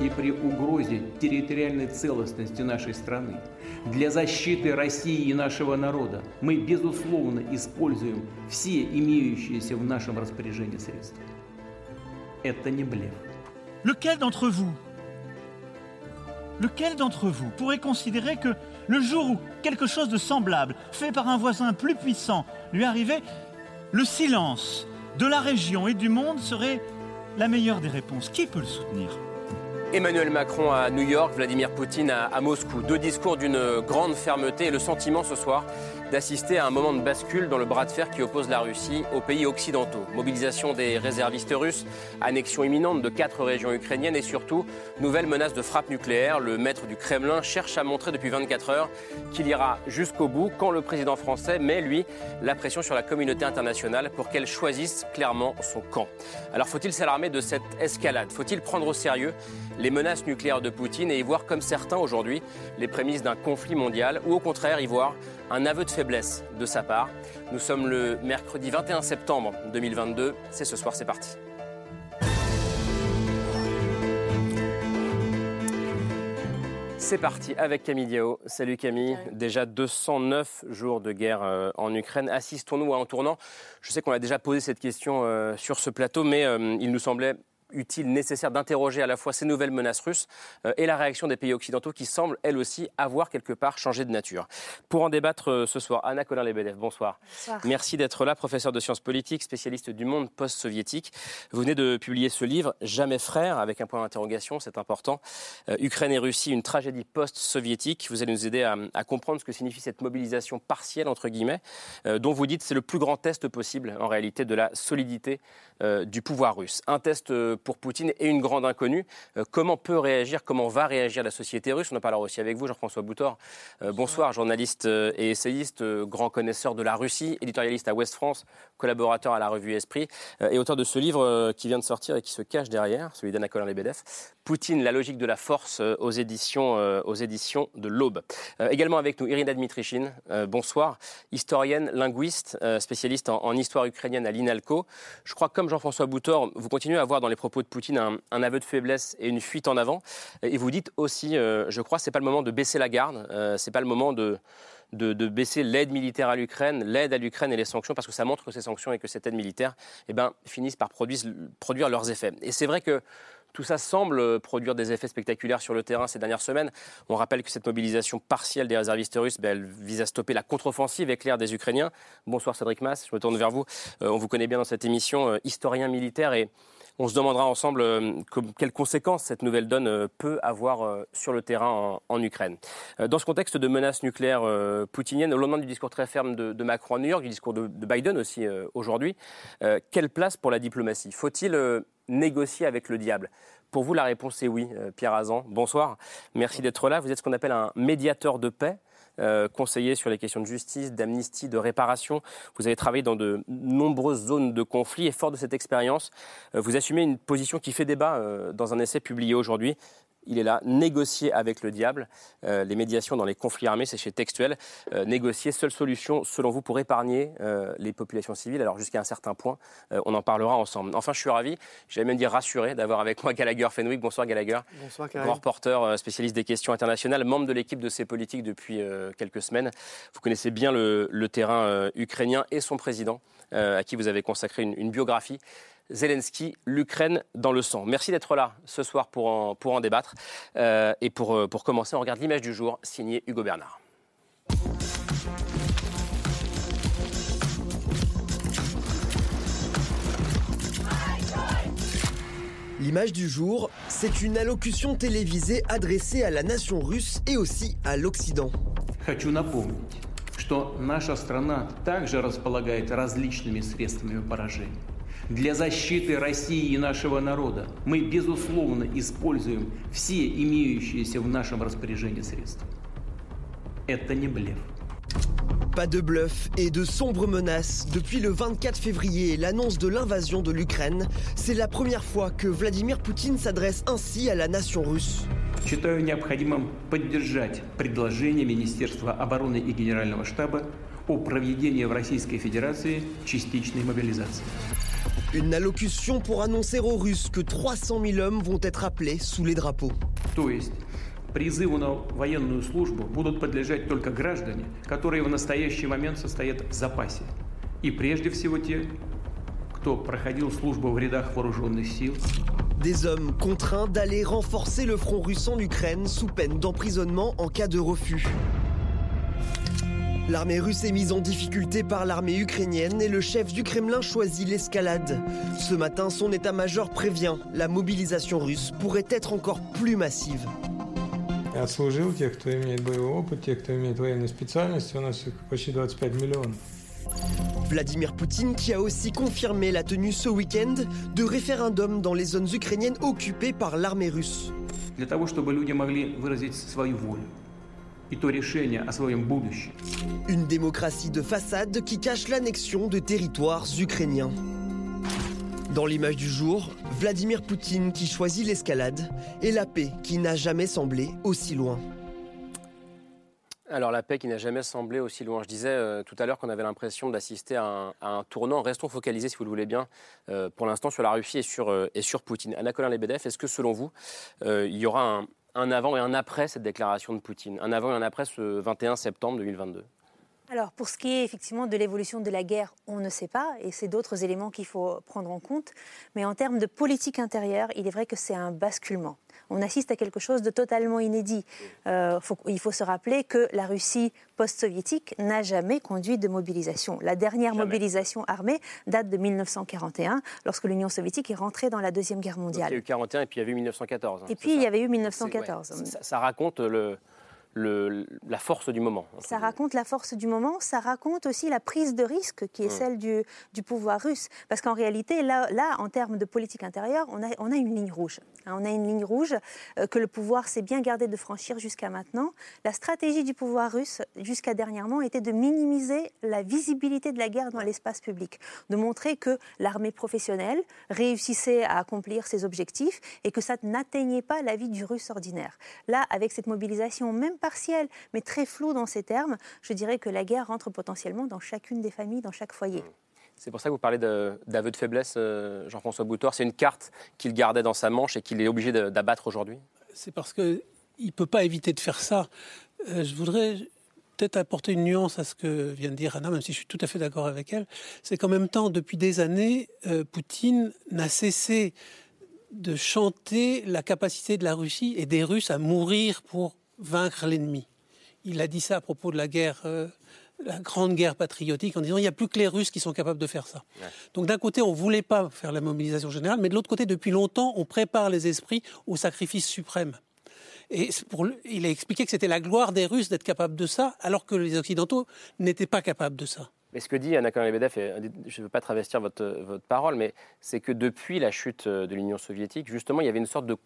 и при угрозе территориальной целостности нашей страны, для защиты России и нашего народа мы, безусловно, используем все имеющиеся в нашем распоряжении средства. Это не блеф. Lequel d'entre vous Lequel d'entre vous pourrait considérer que le jour où quelque chose de semblable, fait par un voisin plus puissant, lui arrivait, le silence de la région et du monde serait la meilleure des réponses Qui peut le soutenir Emmanuel Macron à New York, Vladimir Poutine à, Moscou. Deux discours d'une grande fermeté et le sentiment ce soir d'assister à un moment de bascule dans le bras de fer qui oppose la Russie aux pays occidentaux. Mobilisation des réservistes russes, annexion imminente de quatre régions ukrainiennes et surtout nouvelle menace de frappe nucléaire. Le maître du Kremlin cherche à montrer depuis 24 heures qu'il ira jusqu'au bout quand le président français met, lui, la pression sur la communauté internationale pour qu'elle choisisse clairement son camp. Alors faut-il s'alarmer de cette escalade? Faut-il prendre au sérieux les menaces nucléaires de Poutine et y voir comme certains aujourd'hui les prémices d'un conflit mondial ou au contraire y voir un aveu de faiblesse de sa part. Nous sommes le mercredi 21 septembre 2022. C'est ce soir, c'est parti. C'est parti avec Camille Diao. Salut Camille. Déjà 209 jours de guerre euh, en Ukraine. Assistons-nous à un tournant Je sais qu'on a déjà posé cette question euh, sur ce plateau, mais euh, il nous semblait utile, nécessaire d'interroger à la fois ces nouvelles menaces russes euh, et la réaction des pays occidentaux qui semblent, elles aussi, avoir quelque part changé de nature. Pour en débattre euh, ce soir, Anna Colin-Lebedev, bonsoir. Bonsoir. Merci d'être là, professeur de sciences politiques, spécialiste du monde post-soviétique. Vous venez de publier ce livre, Jamais frère, avec un point d'interrogation, c'est important. Euh, Ukraine et Russie, une tragédie post-soviétique. Vous allez nous aider à, à comprendre ce que signifie cette mobilisation partielle, entre guillemets, euh, dont vous dites c'est le plus grand test possible, en réalité, de la solidité euh, du pouvoir russe. Un test pour Poutine et une grande inconnue. Euh, comment peut réagir, comment va réagir la société russe? On en parlera aussi avec vous, Jean-François Boutor. Euh, bonsoir, journaliste euh, et essayiste, grand connaisseur de la Russie, éditorialiste à Ouest France, collaborateur à la revue Esprit et auteur de ce livre qui vient de sortir et qui se cache derrière, celui d'Anna Colin-Lebedev. Poutine, la logique de la force aux éditions, aux éditions de l'Aube. Euh, également avec nous Irina Dmitrichine, euh, bonsoir, historienne, linguiste, euh, spécialiste en, en histoire ukrainienne à l'INALCO. Je crois que comme Jean-François Boutor, vous continuez à voir dans les propos de Poutine un, un aveu de faiblesse et une fuite en avant. Et vous dites aussi, euh, je crois, c'est pas le moment de baisser la garde, euh, c'est pas le moment de de, de baisser l'aide militaire à l'Ukraine, l'aide à l'Ukraine et les sanctions, parce que ça montre que ces sanctions et que cette aide militaire eh ben, finissent par produire, produire leurs effets. Et c'est vrai que tout ça semble produire des effets spectaculaires sur le terrain ces dernières semaines. On rappelle que cette mobilisation partielle des réservistes russes, ben, elle vise à stopper la contre-offensive éclair des Ukrainiens. Bonsoir Cédric Mass, je me tourne vers vous. Euh, on vous connaît bien dans cette émission, euh, historien militaire, et on se demandera ensemble euh, quelles conséquences cette nouvelle donne euh, peut avoir euh, sur le terrain en, Ukraine. Dans ce contexte de menaces nucléaires euh, poutiniennes, au lendemain du discours très ferme de, Macron à New York, du discours de, de Biden aussi aujourd'hui, quelle place pour la diplomatie? Faut-il négocier avec le diable? Pour vous, la réponse est oui. Pierre Azan, bonsoir. Merci d'être là. Vous êtes ce qu'on appelle un médiateur de paix. Euh, conseiller sur les questions de justice, d'amnistie, de réparation. Vous avez travaillé dans de nombreuses zones de conflit et fort de cette expérience, euh, vous assumez une position qui fait débat euh, dans un essai publié aujourd'hui. Il est là, négocier avec le diable. Euh, les médiations dans les conflits armés, c'est chez Textuel. Euh, négocier, seule solution, selon vous, pour épargner euh, les populations civiles. Alors, jusqu'à un certain point, on en parlera ensemble. Enfin, je suis ravi, j'allais même dire rassuré, d'avoir avec moi Gallagher Fenwick. Bonsoir, Gallagher. Bonsoir Grand reporter, spécialiste des questions internationales, membre de l'équipe de ces politiques depuis quelques semaines. Vous connaissez bien le, le terrain ukrainien et son président, à qui vous avez consacré une, une biographie. Zelensky, l'Ukraine dans le sang. Merci d'être là ce soir pour en, pour en débattre. Euh, et pour, euh, pour commencer, on regarde l'image du jour, signée Hugo Bernard. L'image du jour, c'est une allocution télévisée adressée à la nation russe et aussi à l'Occident. Хочу напомнить, что наша страна также располагает различными средствами поражения. Для защиты России и нашего народа мы, безусловно, используем все имеющиеся в нашем распоряжении средства. Это не блеф. Pas de bluff et de sombres menaces. Depuis le 24 février l'annonce de l'invasion de l'Ukraine, c'est la première fois que Vladimir Poutine s'adresse ainsi à la nation russe. Считаю необходимым поддержать предложение Министерства обороны и Генерального штаба о проведении в Российской Федерации частичной мобилизации. Une allocution pour annoncer aux Russes que 300 000 hommes vont être appelés sous les drapeaux. То есть призыву на военную службу будут подлежать только граждане, которые в настоящий момент состоят в запасе. И прежде всего те, кто проходил службу в рядах вооруженных сил, Des hommes contraints d'aller renforcer le front russe en Ukraine sous peine d'emprisonnement en cas de refus. L'armée russe est mise en difficulté par l'armée ukrainienne et le chef du Kremlin choisit l'escalade. Ce matin, son état-major prévient, la mobilisation russe pourrait être encore plus massive. Отслужил тех, кто имеет боевой опыт, тех, кто имеет военную специальность. У нас их почти 25 миллионов. Vladimir Poutine qui a aussi confirmé la tenue ce week-end de référendums dans les zones ukrainiennes occupées par l'armée russe. для того, чтобы люди могли выразить свою волю Une démocratie de façade qui cache l'annexion de territoires ukrainiens. Dans l'image du jour, Vladimir Poutine qui choisit l'escalade et la paix qui n'a jamais semblé aussi loin. Alors la paix qui n'a jamais semblé aussi loin. Je disais euh, tout à l'heure qu'on avait l'impression d'assister à, un tournant. Restons focalisés, si vous le voulez bien, euh, pour l'instant sur la Russie et sur, euh, et sur Poutine. Anna Colin Lebedev, est-ce que selon vous, il y aura un, un avant et un après cette déclaration de Poutine Un avant et un après ce 21 septembre 2022 Alors, pour ce qui est effectivement de l'évolution de la guerre, on ne sait pas, et c'est d'autres éléments qu'il faut prendre en compte. Mais en termes de politique intérieure, il est vrai que c'est un basculement. On assiste à quelque chose de totalement inédit. Euh, faut- il faut se rappeler que la Russie post-soviétique n'a jamais conduit de mobilisation. La dernière Jamais. mobilisation armée date de 1941, lorsque l'Union soviétique est rentrée dans la Deuxième Guerre Donc, Il y mondiale. a eu 41 et puis il y avait eu 1914. hein, Et puis, ça il y avait eu C'est- 1914. ouais, ça, ça raconte le, le- la force du moment. Ça raconte la force du moment, ça raconte aussi la prise de risque qui est Mm. celle du, du pouvoir russe. Parce qu'en réalité, là, là, en termes de politique intérieure, on a, on a une ligne rouge. Hein, On a une ligne rouge euh, que le pouvoir s'est bien gardé de franchir jusqu'à maintenant. La stratégie du pouvoir russe, jusqu'à dernièrement, était de minimiser la visibilité de la guerre dans l'espace public, de montrer que l'armée professionnelle réussissait à accomplir ses objectifs et que ça n'atteignait pas la vie du russe ordinaire. Là, avec cette mobilisation, même partielle, mais très floue dans ses termes, je dirais que la guerre rentre potentiellement dans chacune des familles, dans chaque foyer. C'est pour ça que vous parlez d'aveu de, faiblesse, euh, Jean-François Boutor. C'est une carte qu'il gardait dans sa manche et qu'il est obligé d'abattre aujourd'hui? C'est parce qu'il ne peut pas éviter de faire ça. Euh, je voudrais peut-être apporter une nuance à ce que vient de dire Anna, même si je suis tout à fait d'accord avec elle. C'est qu'en même temps, depuis des années, euh, Poutine n'a cessé de chanter la capacité de la Russie et des Russes à mourir pour vaincre l'ennemi. Il a dit ça à propos de la guerre, euh, la grande guerre patriotique, en disant il n'y a plus que les Russes qui sont capables de faire ça. Donc d'un côté, on ne voulait pas faire la mobilisation générale, mais de l'autre côté, depuis longtemps, on prépare les esprits au sacrifice suprême. Et c'est pour, lui- il a expliqué que c'était la gloire des Russes d'être capables de ça, alors que les Occidentaux n'étaient pas capables de ça. Mais ce que dit Anna Lebedev, et je ne veux pas travestir votre, votre parole, mais c'est que depuis la chute de l'Union soviétique, justement, il y avait une sorte de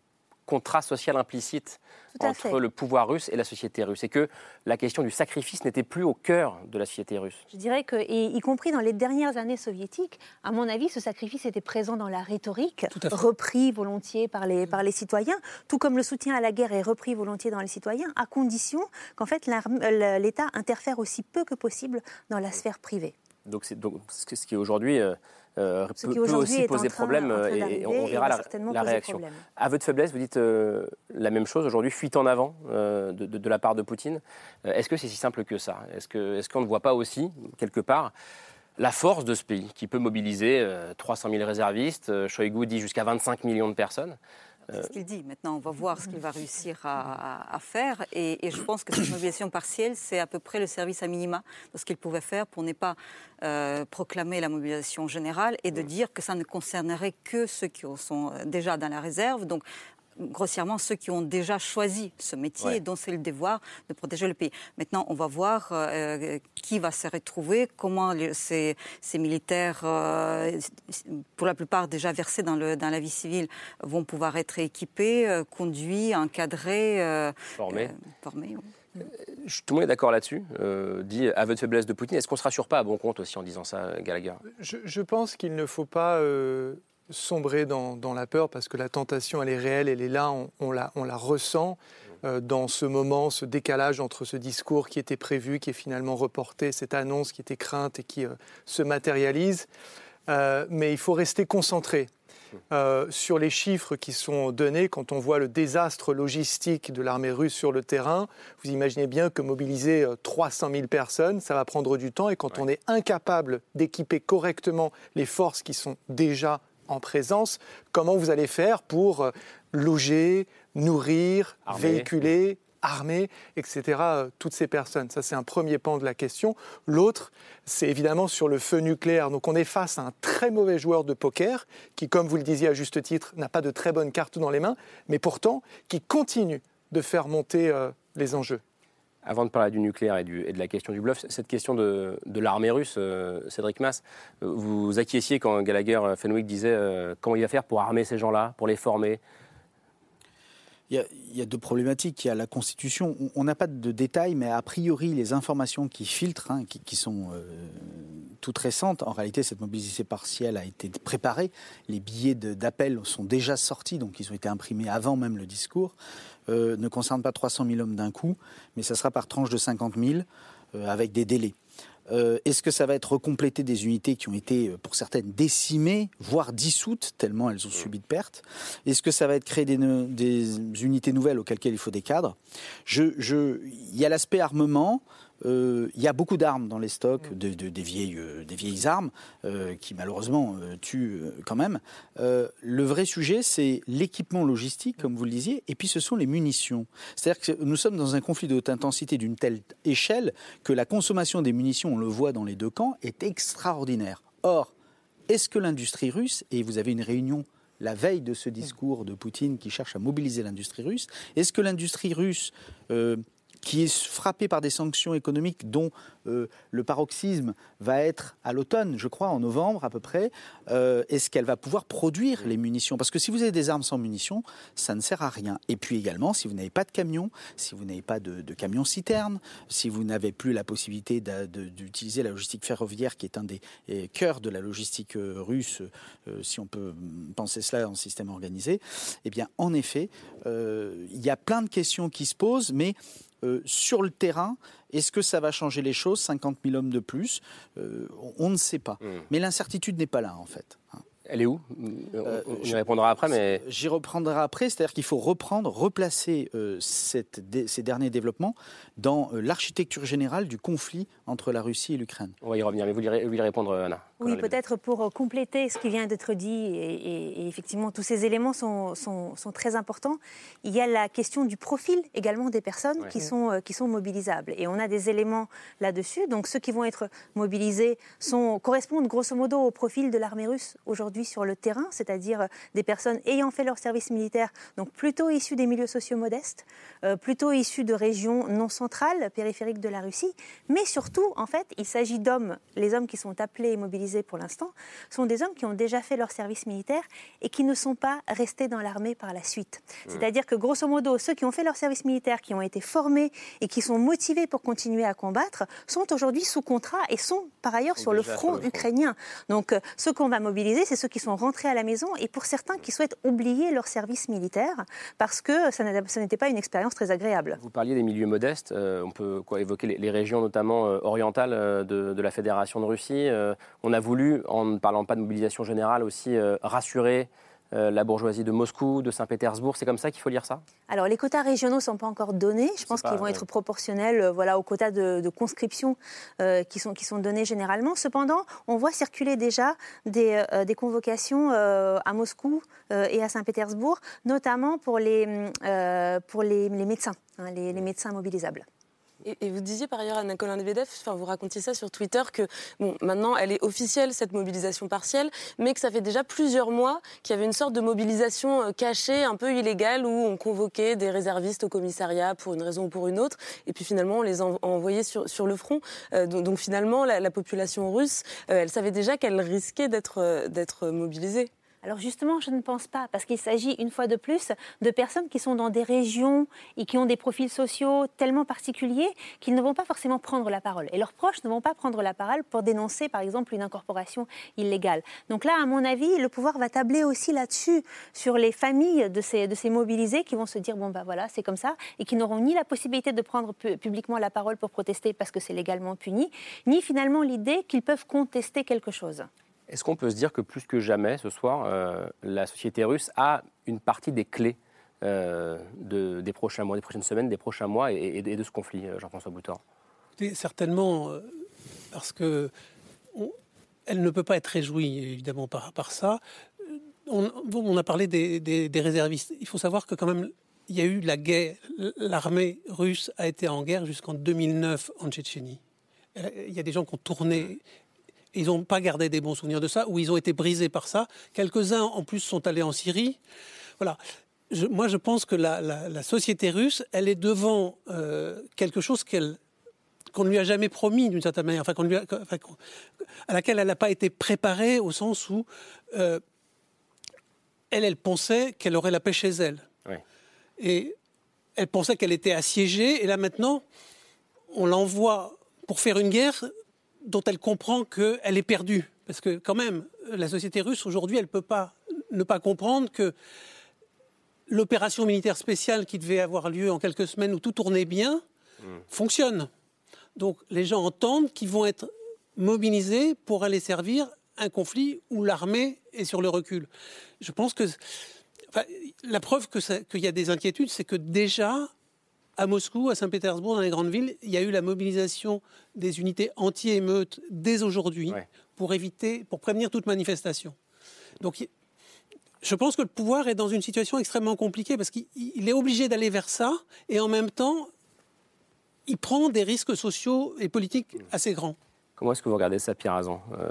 contrat social implicite entre fait. le pouvoir russe et la société russe. Et que la question du sacrifice n'était plus au cœur de la société russe. Je dirais que, et y compris dans les dernières années soviétiques, à mon avis, ce sacrifice était présent dans la rhétorique, repris volontiers par les, par les citoyens, tout comme le soutien à la guerre est repris volontiers dans les citoyens, à condition qu'en fait l'État interfère aussi peu que possible dans la sphère privée. Donc, c'est donc ce qui aujourd'hui euh, euh, peut, peut aussi poser problème euh, et, on verra la, réaction. À votre faiblesse, vous dites euh, la même chose aujourd'hui, fuite en avant euh, de, de- de la part de Poutine. Est-ce que c'est si simple que ça? Est-ce qu'on ne voit pas aussi, quelque part, la force de ce pays qui peut mobiliser euh, 300 000 réservistes Shoigu dit jusqu'à 25 millions de personnes? C'est ce qu'il dit. Maintenant, on va voir ce qu'il va réussir à, à- à faire. Et, et je pense que cette mobilisation partielle, c'est à peu près le service à minima de ce qu'il pouvait faire pour ne pas euh, proclamer la mobilisation générale et de dire que ça ne concernerait que ceux qui sont euh, déjà dans la réserve. Donc, grossièrement ceux qui ont déjà choisi ce métier Ouais. et dont c'est le devoir de protéger le pays. Maintenant, on va voir euh, qui va se retrouver, comment les- ces, ces militaires, euh, pour la plupart déjà versés dans, le, dans la vie civile, vont pouvoir être équipés, euh, conduits, encadrés, euh, Formés. euh, formés, oui. Tout le monde est d'accord là-dessus, euh, dit aveu de faiblesse de Poutine. Est-ce qu'on ne se rassure pas à bon compte aussi en disant ça, Gallagher? Je, je, pense qu'il ne faut pas euh, sombrer dans, dans, la peur parce que la tentation, elle est réelle, elle est là, on, on la, on la ressent euh, dans ce moment, ce décalage entre ce discours qui était prévu, qui est finalement reporté, cette annonce qui était crainte et qui euh, se matérialise. Euh, mais il faut rester concentré. Sur les chiffres qui sont donnés, quand on voit le désastre logistique de l'armée russe sur le terrain, vous imaginez bien que mobiliser 300 000 personnes, ça va prendre du temps. Et quand ouais. on est incapable d'équiper correctement les forces qui sont déjà en présence, comment vous allez faire pour euh, loger, nourrir, véhiculer, armée, etc., toutes ces personnes? Ça, c'est un premier pan de la question. L'autre, c'est évidemment sur le feu nucléaire. Donc, on est face à un très mauvais joueur de poker qui, comme vous le disiez à juste titre, n'a pas de très bonnes cartes dans les mains, mais pourtant qui continue de faire monter euh, les enjeux. Avant de parler du nucléaire et, de la question du bluff, cette question de, l'armée russe, euh, Cédric Mass, vous acquiesciez quand Gallagher Fenwick disait euh, comment il va faire pour armer ces gens-là, pour les former? Il y, a, deux problématiques. Il y a la Constitution. On n'a pas de détails, mais a priori, les informations qui filtrent, hein, qui, qui, sont euh, toutes récentes, en réalité, cette mobilisation partielle a été préparée. Les billets d'appel sont déjà sortis, donc ils ont été imprimés avant même le discours. Euh, ne concernent pas 300 000 hommes d'un coup, mais ça sera par tranche de 50 000, euh, avec des délais. Euh, Est-ce que ça va être complété des unités qui ont été, pour certaines, décimées, voire dissoutes, tellement elles ont subi de pertes? Est-ce que ça va être créé des, unités nouvelles auxquelles il faut des cadres? Il y a l'aspect armement. Euh, il y a beaucoup d'armes dans les stocks, de, de, des, vieilles, euh, des vieilles armes, euh, qui malheureusement tuent quand même. le vrai sujet, c'est l'équipement logistique, comme vous le disiez, et puis ce sont les munitions. C'est-à-dire que nous sommes dans un conflit de haute intensité d'une telle échelle que la consommation des munitions, on le voit dans les deux camps, est extraordinaire. Or, est-ce que l'industrie russe, et vous avez une réunion la veille de ce discours de Poutine qui cherche à mobiliser l'industrie russe, est-ce que l'industrie russe euh, qui est frappé par des sanctions économiques dont euh, le paroxysme va être à l'automne, je crois, en novembre à peu près, euh, est-ce qu'elle va pouvoir produire les munitions? Parce que si vous avez des armes sans munitions, ça ne sert à rien. Et puis également, si vous n'avez pas de camions, si vous n'avez pas de, de camions citernes, si vous n'avez plus la possibilité d'utiliser la logistique ferroviaire, qui est un des cœurs de la logistique euh, russe, si on peut penser cela en système organisé, eh bien, en effet, il y a plein de questions qui se posent, mais euh, sur le terrain, est-ce que ça va changer les choses 50 000 hommes de plus euh, On ne sait pas. Mmh. Mais l'incertitude n'est pas là, en fait. Elle est où? Euh, On y répondra après, mais... J'y reprendrai après, c'est-à-dire qu'il faut reprendre, replacer euh, cette, ces derniers développements dans euh, l'architecture générale du conflit entre la Russie et l'Ukraine. On va y revenir, mais vous voulez répondre, Anna Oui, peut-être pour compléter ce qui vient d'être dit, et, effectivement, tous ces éléments sont, sont, sont, très importants. Il y a la question du profil également des personnes ouais. qui, sont, qui sont mobilisables. Et on a des éléments là-dessus. Donc ceux qui vont être mobilisés sont, correspondent grosso modo au profil de l'armée russe aujourd'hui sur le terrain, c'est-à-dire des personnes ayant fait leur service militaire, donc plutôt issues des milieux sociaux modestes, euh, plutôt issues de régions non centrales, périphériques de la Russie, mais surtout, en fait, il s'agit d'hommes, les hommes qui sont appelés et mobilisés pour l'instant, sont des hommes qui ont déjà fait leur service militaire et qui ne sont pas restés dans l'armée par la suite. Mmh. C'est-à-dire que, grosso modo, ceux qui ont fait leur service militaire, qui ont été formés et qui sont motivés pour continuer à combattre, sont aujourd'hui sous contrat et sont par ailleurs sur le front, le front ukrainien. Donc, euh, ceux qu'on va mobiliser, c'est ceux qui sont rentrés à la maison et pour certains qui souhaitent oublier leur service militaire parce que ça n'était pas une expérience très agréable. Vous parliez des milieux modestes, euh, on peut quoi, évoquer les, les, régions notamment euh, orientales euh, de, de, la Fédération de Russie. On a voulu, en ne parlant pas de mobilisation générale, aussi euh, rassurer euh, la bourgeoisie de Moscou, de Saint-Pétersbourg. C'est comme ça qu'il faut lire ça? Alors, les quotas régionaux ne sont pas encore donnés. Je pense qu'ils vont être proportionnels euh, voilà, aux quotas de, de conscription qui, sont, qui sont donnés généralement. Cependant, on voit circuler déjà des, des convocations à Moscou et à Saint-Pétersbourg, notamment pour les, pour les, les médecins, hein, les, les médecins mobilisables. Et, vous disiez par ailleurs à Nicolas Medvedev, enfin vous racontiez ça sur Twitter, que bon, maintenant elle est officielle cette mobilisation partielle, mais que ça fait déjà plusieurs mois qu'il y avait une sorte de mobilisation euh, cachée, un peu illégale, où on convoquait des réservistes au commissariat pour une raison ou pour une autre, et puis finalement on les en, envoyait sur, sur le front. Euh, donc, finalement la, la population russe, euh, elle savait déjà qu'elle risquait d'être mobilisée. Alors justement, je ne pense pas, parce qu'il s'agit une fois de plus de personnes qui sont dans des régions et qui ont des profils sociaux tellement particuliers qu'ils ne vont pas forcément prendre la parole. Et leurs proches ne vont pas prendre la parole pour dénoncer, par exemple, une incorporation illégale. Donc là, à mon avis, le pouvoir va tabler aussi là-dessus, sur les familles de ces, mobilisés qui vont se dire, bon, ben voilà, c'est comme ça, et qui n'auront ni la possibilité de prendre publiquement la parole pour protester parce que c'est légalement puni, ni finalement l'idée qu'ils peuvent contester quelque chose. Est-ce qu'on peut se dire que plus que jamais ce soir, euh, la société russe a une partie des clés euh, de, des prochains mois, des prochaines semaines, des prochains mois et, de ce conflit, euh, Jean-François Boutor Certainement, parce que elle ne peut pas être réjouie évidemment par, ça. On, on, a parlé des, des, réservistes. Il faut savoir que quand même, il y a eu la guerre. L'armée russe a été en guerre jusqu'en 2009 en Tchétchénie. Il y a des gens qui ont tourné ils n'ont pas gardé des bons souvenirs de ça, ou ils ont été brisés par ça. Quelques-uns, en plus, sont allés en Syrie. Voilà. moi, je pense que la, société russe, elle est devant euh, quelque chose qu'elle qu'on ne lui a jamais promis d'une certaine manière, enfin, lui à laquelle elle n'a pas été préparée au sens où euh, elle, elle pensait qu'elle aurait la paix chez elle. Et elle pensait qu'elle était assiégée, et là maintenant, on l'envoie pour faire une guerre dont elle comprend qu'elle est perdue. Parce que quand même, la société russe aujourd'hui, elle ne peut pas ne pas comprendre que l'opération militaire spéciale qui devait avoir lieu en quelques semaines où tout tournait bien hmm. fonctionne. Donc les gens entendent qu'ils vont être mobilisés pour aller servir un conflit où l'armée est sur le recul. Je pense que la preuve qu'il y a des inquiétudes, c'est que déjà, à Moscou, à Saint-Pétersbourg, dans les grandes villes, il y a eu la mobilisation des unités anti-émeutes dès aujourd'hui pour éviter, pour prévenir toute manifestation. Donc, je pense que le pouvoir est dans une situation extrêmement compliquée parce qu'il est obligé d'aller vers ça et en même temps, il prend des risques sociaux et politiques assez grands. Comment est-ce que vous regardez ça, Pierre Azan euh,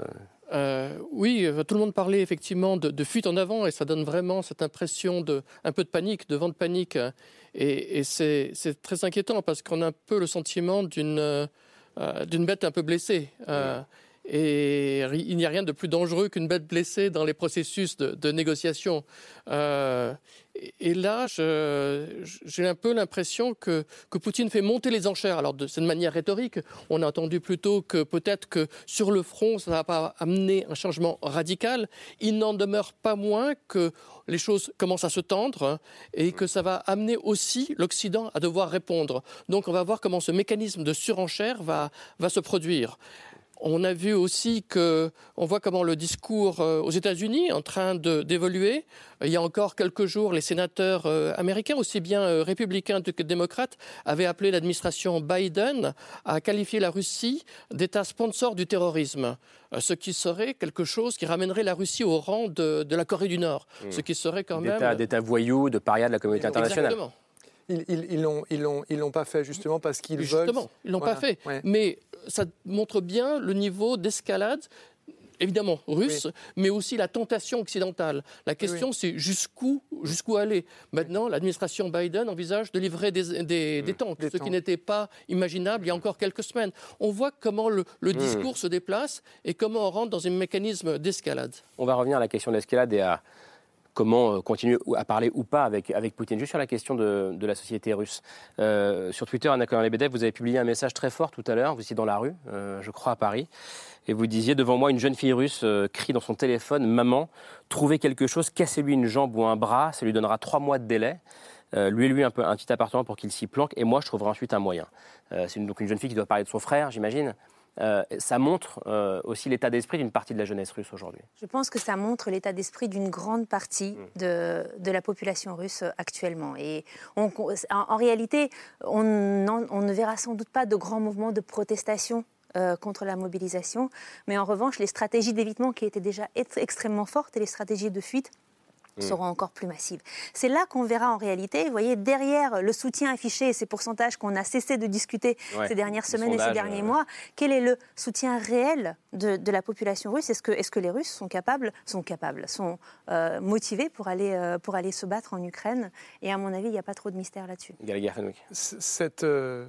euh, oui, tout le monde parlait effectivement de, fuite en avant et ça donne vraiment cette impression de peu de panique, de vent de panique. Et, c'est très inquiétant parce qu'on a un peu le sentiment d'une euh, bête un peu blessée. Euh, et il n'y a rien de plus dangereux qu'une bête blessée dans les processus de, négociation. Euh, et là, j'ai un peu l'impression que, que, Poutine fait monter les enchères. Alors, de cette manière rhétorique, on a entendu plutôt que peut-être que sur le front, ça ne va pas amener un changement radical. Il n'en demeure pas moins que les choses commencent à se tendre et que ça va amener aussi l'Occident à devoir répondre. Donc, on va voir comment ce mécanisme de surenchère va se produire. On a vu aussi que, on voit comment le discours euh, aux États-Unis est en train d'évoluer. Il y a encore quelques jours, les sénateurs euh, américains, aussi bien euh, républicains que démocrates, avaient appelé l'administration Biden à qualifier la Russie d'État sponsor du terrorisme, ce qui serait quelque chose qui ramènerait la Russie au rang de, la Corée du Nord, mmh. ce qui serait quand même d'État voyou, de paria de la communauté internationale. Exactement. Ils l'ont ils, ils, l'ont pas fait justement parce qu'ils veulent. Justement, ils l'ont pas fait. Mais ça montre bien le niveau d'escalade évidemment russe, mais aussi la tentation occidentale. La question, c'est jusqu'où jusqu'où aller. Maintenant, l'administration Biden envisage de livrer des, des, mmh. tanks, ce qui n'était pas imaginable il y a encore quelques semaines. On voit comment le, mmh. discours se déplace et comment on rentre dans un mécanisme d'escalade. On va revenir à la question de l'escalade et à comment euh, continuer à parler ou pas avec, avec Poutine. Juste sur la question de, de la société russe. Euh, sur Twitter, Anna Lebedev, vous avez publié un message très fort tout à l'heure, vous étiez dans la rue, euh, je crois à Paris, et vous disiez devant moi, une jeune fille russe crie dans son téléphone Maman, trouvez quelque chose, cassez-lui une jambe ou un bras, ça lui donnera trois mois de délai. lui et lui un, petit appartement pour qu'il s'y planque, et moi je trouverai ensuite un moyen. c'est donc une jeune fille qui doit parler de son frère, j'imagine. Euh, ça montre euh, aussi l'état d'esprit d'une partie de la jeunesse russe aujourd'hui. Je pense que ça montre l'état d'esprit d'une grande partie mm. de, la population russe actuellement. Et en, réalité, on, ne verra sans doute pas de grands mouvements de protestation euh, contre la mobilisation, mais en revanche, les stratégies d'évitement qui étaient déjà extrêmement fortes et les stratégies de fuite. Seront encore plus massives. C'est là qu'on verra en réalité, vous voyez, derrière le soutien affiché et ces pourcentages qu'on a cessé de discuter ces dernières semaines et ces derniers mois, quel est le soutien réel de, la population russe? Est-ce que, est que les Russes sont capables, sont, capables, sont euh, motivés pour aller, euh, pour aller se battre en Ukraine? Et à mon avis, il n'y a pas trop de mystère là-dessus. Cette, euh,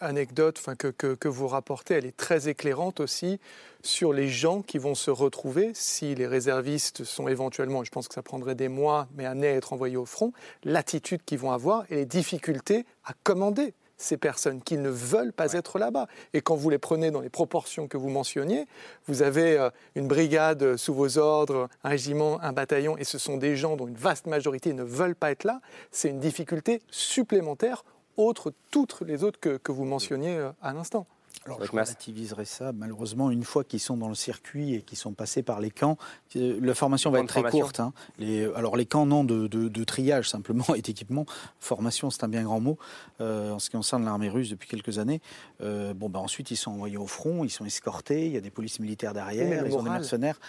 anecdote enfin, que, que, vous rapportez, elle est très éclairante aussi sur les gens qui vont se retrouver, si les réservistes sont éventuellement, je pense que ça prendrait des mois, mais amenés à être envoyés au front, l'attitude qu'ils vont avoir et les difficultés à commander ces personnes qui ne veulent pas être là-bas. Et quand vous les prenez dans les proportions que vous mentionniez, vous avez euh, une brigade sous vos ordres, un régiment, un bataillon, et ce sont des gens dont une vaste majorité ne veulent pas être là. C'est une difficulté supplémentaire, autre toutes les autres que, que vous mentionniez euh, à l'instant. Alors, je relativiserai ça. Malheureusement, une fois qu'ils sont dans le circuit et qu'ils sont passés par les camps, euh, la formation va être très courte. Hein. Les, alors, les camps, non, de, triage simplement et d'équipement. Formation, c'est un bien grand mot euh, en ce qui concerne l'armée russe depuis quelques années. Euh, bon, ben, ensuite, ils sont envoyés au front, ils sont escortés, il y a des polices militaires derrière, ils ont des mercenaires.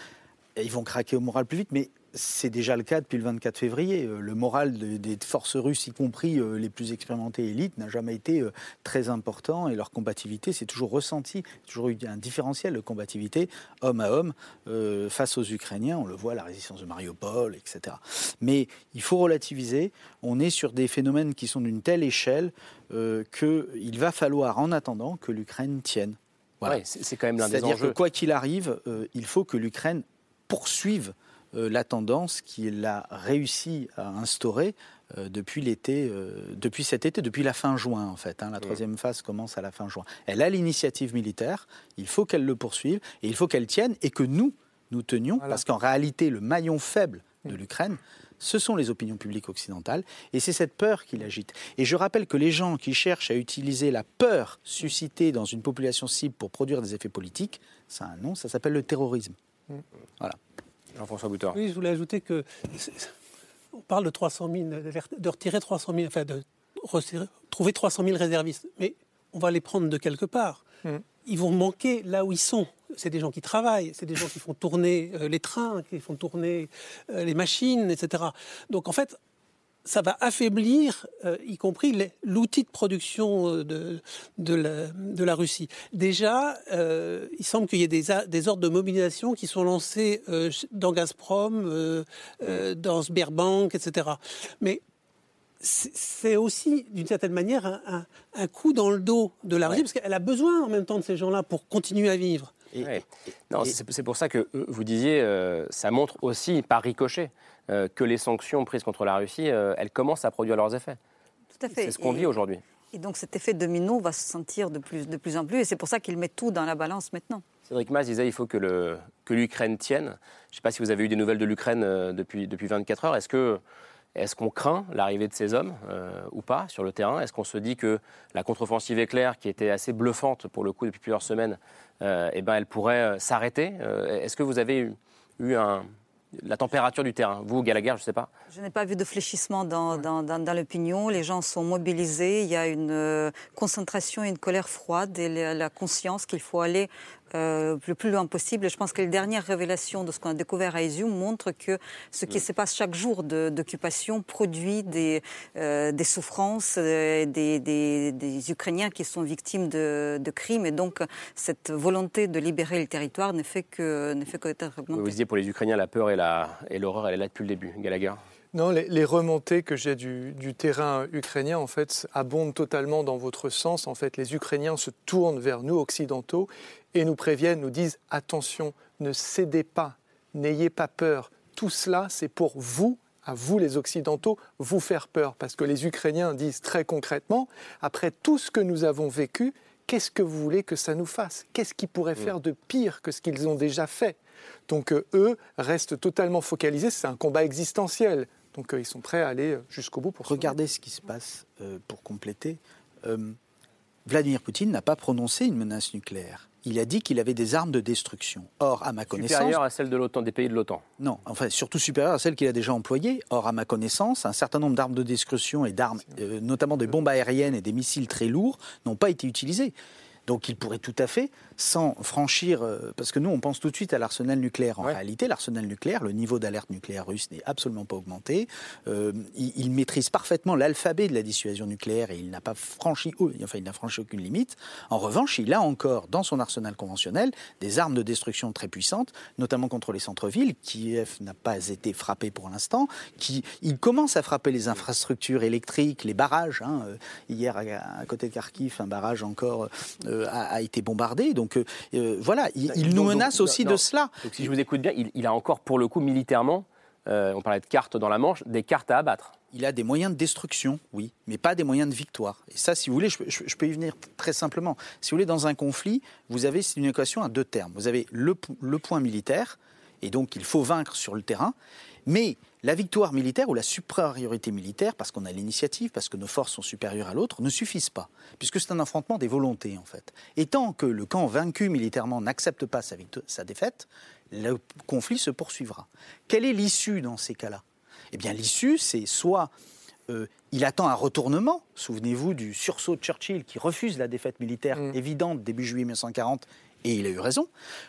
Et ils vont craquer au moral plus vite, mais c'est déjà le cas depuis le 24 février. Euh, le moral des forces russes, y compris euh, les plus expérimentées élites, n'a jamais été euh, très important et leur combativité s'est toujours ressentie. toujours eu un différentiel de combativité homme à homme face aux Ukrainiens. On le voit, la résistance de Mariupol, etc. Mais il faut relativiser. On est sur des phénomènes qui sont d'une telle échelle qu'il va falloir, en attendant, que l'Ukraine tienne. Voilà. c'est quand même l'un des enjeux. C'est-à-dire que quoi qu'il arrive, il faut que l'Ukraine poursuive la tendance qu'il a réussi à instaurer euh, depuis l'été, euh, depuis cet été, depuis la fin juin en fait. Hein. la troisième phase commence à la fin juin. Elle a l'initiative militaire, il faut qu'elle le poursuive et il faut qu'elle tienne et que nous, nous tenions, parce qu'en réalité, le maillon faible de l'Ukraine, ce sont les opinions publiques occidentales, et c'est cette peur qui l'agite. Et je rappelle que les gens qui cherchent à utiliser la peur suscitée dans une population cible pour produire des effets politiques, ça a un nom, ça s'appelle le terrorisme. Mm. Voilà. Jean-François Boutard. Oui, je voulais ajouter que on parle de 300 000, de retirer 300 000, enfin de trouver 300 000 réservistes, mais on va les prendre de quelque part. Hmm. Ils vont manquer là où ils sont. C'est des gens qui travaillent, c'est des gens qui font tourner euh, les trains, qui font tourner euh, les machines, etc. Donc en fait, ça va affaiblir, euh, y compris l'outil de production euh, de, de, la, Russie. Déjà, euh, il semble qu'il y ait des, des, ordres de mobilisation qui sont lancés dans Gazprom, dans Sberbank, etc. Mais c'est aussi, d'une certaine manière, un, un, coup dans le dos de la Russie, parce qu'elle a besoin en même temps de ces gens-là pour continuer à vivre. C'est pour ça que vous disiez, ça montre aussi par ricochet euh, que les sanctions prises contre la Russie, euh, elles commencent à produire leurs effets. Tout à fait. C'est ce qu'on vit aujourd'hui. Et donc cet effet domino va se sentir de plus, de plus en plus, et c'est pour ça qu'il met tout dans la balance maintenant. Cédric Mas disait qu'il faut que l'Ukraine tienne. Je ne sais pas si vous avez eu des nouvelles de l'Ukraine euh, depuis, depuis 24 heures. Est-ce que est-ce qu'on craint l'arrivée de ces hommes ou pas sur le terrain? Est-ce qu'on se dit que la contre-offensive éclair, qui était assez bluffante pour le coup depuis plusieurs semaines, eh ben, elle pourrait s'arrêter? Est-ce que vous avez eu un, la température du terrain Vous, Gallagher, je ne sais pas. Je n'ai pas vu de fléchissement dans, dans, l'opinion. Les gens sont mobilisés. Il y a une euh, concentration et une colère froide et la conscience qu'il faut aller euh, le plus loin possible. je pense que les dernières révélations de ce qu'on a découvert à Izium montrent que ce qui se passe chaque jour d'occupation produit des, euh, des souffrances euh, des, des, Ukrainiens qui sont victimes de, crimes. Et donc, cette volonté de libérer le territoire ne fait que, ne fait que être augmentée. Vous disiez pour les Ukrainiens, la peur et l'horreur, et elle est là depuis le début. Gallagher non, les, remontées que j'ai du, terrain ukrainien, en fait, abondent totalement dans votre sens. En fait, les Ukrainiens se tournent vers nous, occidentaux, et nous préviennent, nous disent attention, ne cédez pas, n'ayez pas peur. Tout cela, c'est pour vous, à vous les Occidentaux, vous faire peur. Parce que les Ukrainiens disent très concrètement, après tout ce que nous avons vécu, qu'est-ce que vous voulez que ça nous fasse? Qu'est-ce qui pourrait mm. faire de pire que ce qu'ils ont déjà fait? Donc euh, eux restent totalement focalisés, c'est un combat existentiel. Donc euh, ils sont prêts à aller euh, jusqu'au bout pour Regardez ce qui se passe, pour compléter. Vladimir Poutine n'a pas prononcé une menace nucléaire il a dit qu'il avait des armes de destruction. Or, à ma connaissance. Supérieure à celles de l'OTAN, des pays de l'OTAN. Non, enfin, surtout supérieure à celles qu'il a déjà employées. Or, à ma connaissance, un certain nombre d'armes de destruction et d'armes, euh, notamment des bombes aériennes et des missiles très lourds, n'ont pas été utilisées. Donc il pourrait tout à fait, sans franchir, euh, parce que nous on pense tout de suite à l'arsenal nucléaire. En réalité, l'arsenal nucléaire, le niveau d'alerte nucléaire russe n'est absolument pas augmenté. Euh, il, maîtrise parfaitement l'alphabet de la dissuasion nucléaire et il n'a pas franchi, enfin il n'a franchi aucune limite. En revanche, il a encore dans son arsenal conventionnel des armes de destruction très puissantes, notamment contre les centres-villes. Kiev n'a pas été frappé pour l'instant. Qui, il commence à frapper les infrastructures électriques, les barrages. Hein. Euh, hier, à, côté de Kharkiv, un barrage encore a, été bombardé. Donc donc euh, voilà, il, nous menace aussi de cela. si je vous écoute bien, il, a encore pour le coup militairement, euh, on parlait de cartes dans la Manche, des cartes à abattre. Il a des moyens de destruction, oui, mais pas des moyens de victoire. Et ça, si vous voulez, je, peux y venir très simplement. Si vous voulez, dans un conflit, vous avez une équation à deux termes. Vous avez le, le point militaire, et donc il faut vaincre sur le terrain, mais la victoire militaire ou la supériorité militaire, parce qu'on a l'initiative, parce que nos forces sont supérieures à l'autre, ne suffisent pas, puisque c'est un affrontement des volontés en fait. Et tant que le camp vaincu militairement n'accepte pas sa, sa défaite, le conflit se poursuivra. Quelle est l'issue dans ces cas-là? Eh bien l'issue, c'est soit euh, il attend un retournement. Souvenez-vous du sursaut de Churchill qui refuse la défaite militaire mm. évidente début juillet 1940 et il a eu raison.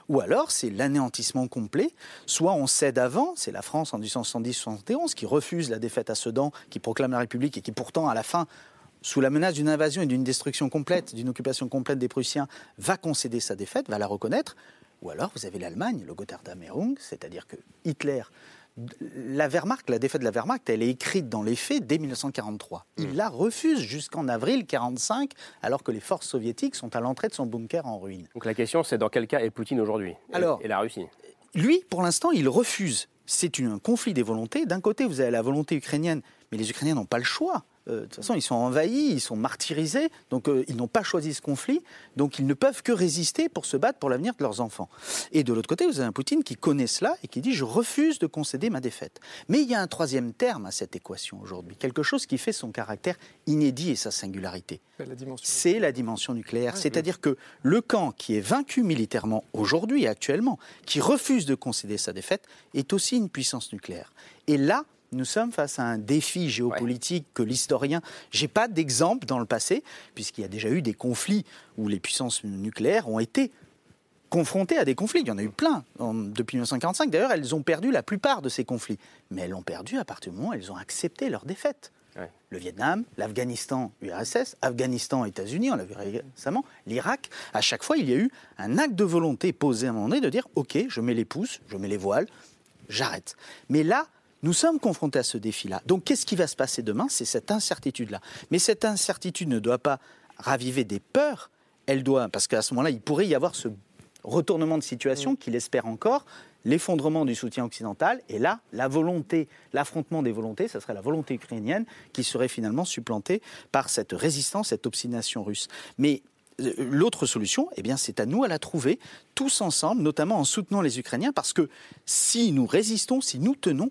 Ou alors, c'est l'anéantissement complet. Soit on cède avant, c'est la France en 1870-71 qui refuse la défaite à Sedan, qui proclame la République et qui pourtant, à la fin, sous la menace d'une invasion et d'une destruction complète, d'une occupation complète des Prussiens, va concéder sa défaite, va la reconnaître. Ou alors, vous avez l'Allemagne, le Gotthardammerung, c'est-à-dire que Hitler la Wehrmacht, la défaite de la Wehrmacht, elle est écrite dans les faits dès 1943. Il hmm. la refuse jusqu'en avril 1945, alors que les forces soviétiques sont à l'entrée de son bunker en ruine. Donc la question, c'est dans quel cas est Poutine aujourd'hui et, et la Russie? Lui, pour l'instant, il refuse. C'est un conflit des volontés. D'un côté, vous avez la volonté ukrainienne, mais les Ukrainiens n'ont pas le choix. Euh, de toute façon, ils sont envahis, ils sont martyrisés, donc euh, ils n'ont pas choisi ce conflit, donc ils ne peuvent que résister pour se battre pour l'avenir de leurs enfants. Et de l'autre côté, vous avez un Poutine qui connaît cela et qui dit je refuse de concéder ma défaite. Mais il y a un troisième terme à cette équation aujourd'hui, quelque chose qui fait son caractère inédit et sa singularité. C'est la dimension nucléaire. C'est-à-dire que le camp qui est vaincu militairement aujourd'hui, actuellement, qui refuse de concéder sa défaite, est aussi une puissance nucléaire. Et là, nous sommes face à un défi géopolitique que l'historien. J'ai pas d'exemple dans le passé, puisqu'il y a déjà eu des conflits où les puissances nucléaires ont été confrontées à des conflits. Il y en a eu plein depuis 1945. D'ailleurs, elles ont perdu la plupart de ces conflits. Mais elles l'ont perdu à partir du moment où elles ont accepté leur défaite. Le Vietnam, l'Afghanistan, URSS, Afghanistan, États-Unis, on l'a vu récemment, l'Irak. À chaque fois, il y a eu un acte de volonté posé à un moment donné de dire OK, je mets les pouces, je mets les voiles, j'arrête. Mais là, nous sommes confrontés à ce défi-là. Donc qu'est-ce qui va se passer demain? C'est cette incertitude-là. Mais cette incertitude ne doit pas raviver des peurs, elle doit, parce qu'à ce moment-là, il pourrait y avoir ce retournement de situation qu'il espère encore, l'effondrement du soutien occidental, et là, la volonté, l'affrontement des volontés, ce serait la volonté ukrainienne qui serait finalement supplantée par cette résistance, cette obstination russe. Mais euh, l'autre solution, eh bien, c'est à nous à la trouver, tous ensemble, notamment en soutenant les Ukrainiens, parce que si nous résistons, si nous tenons,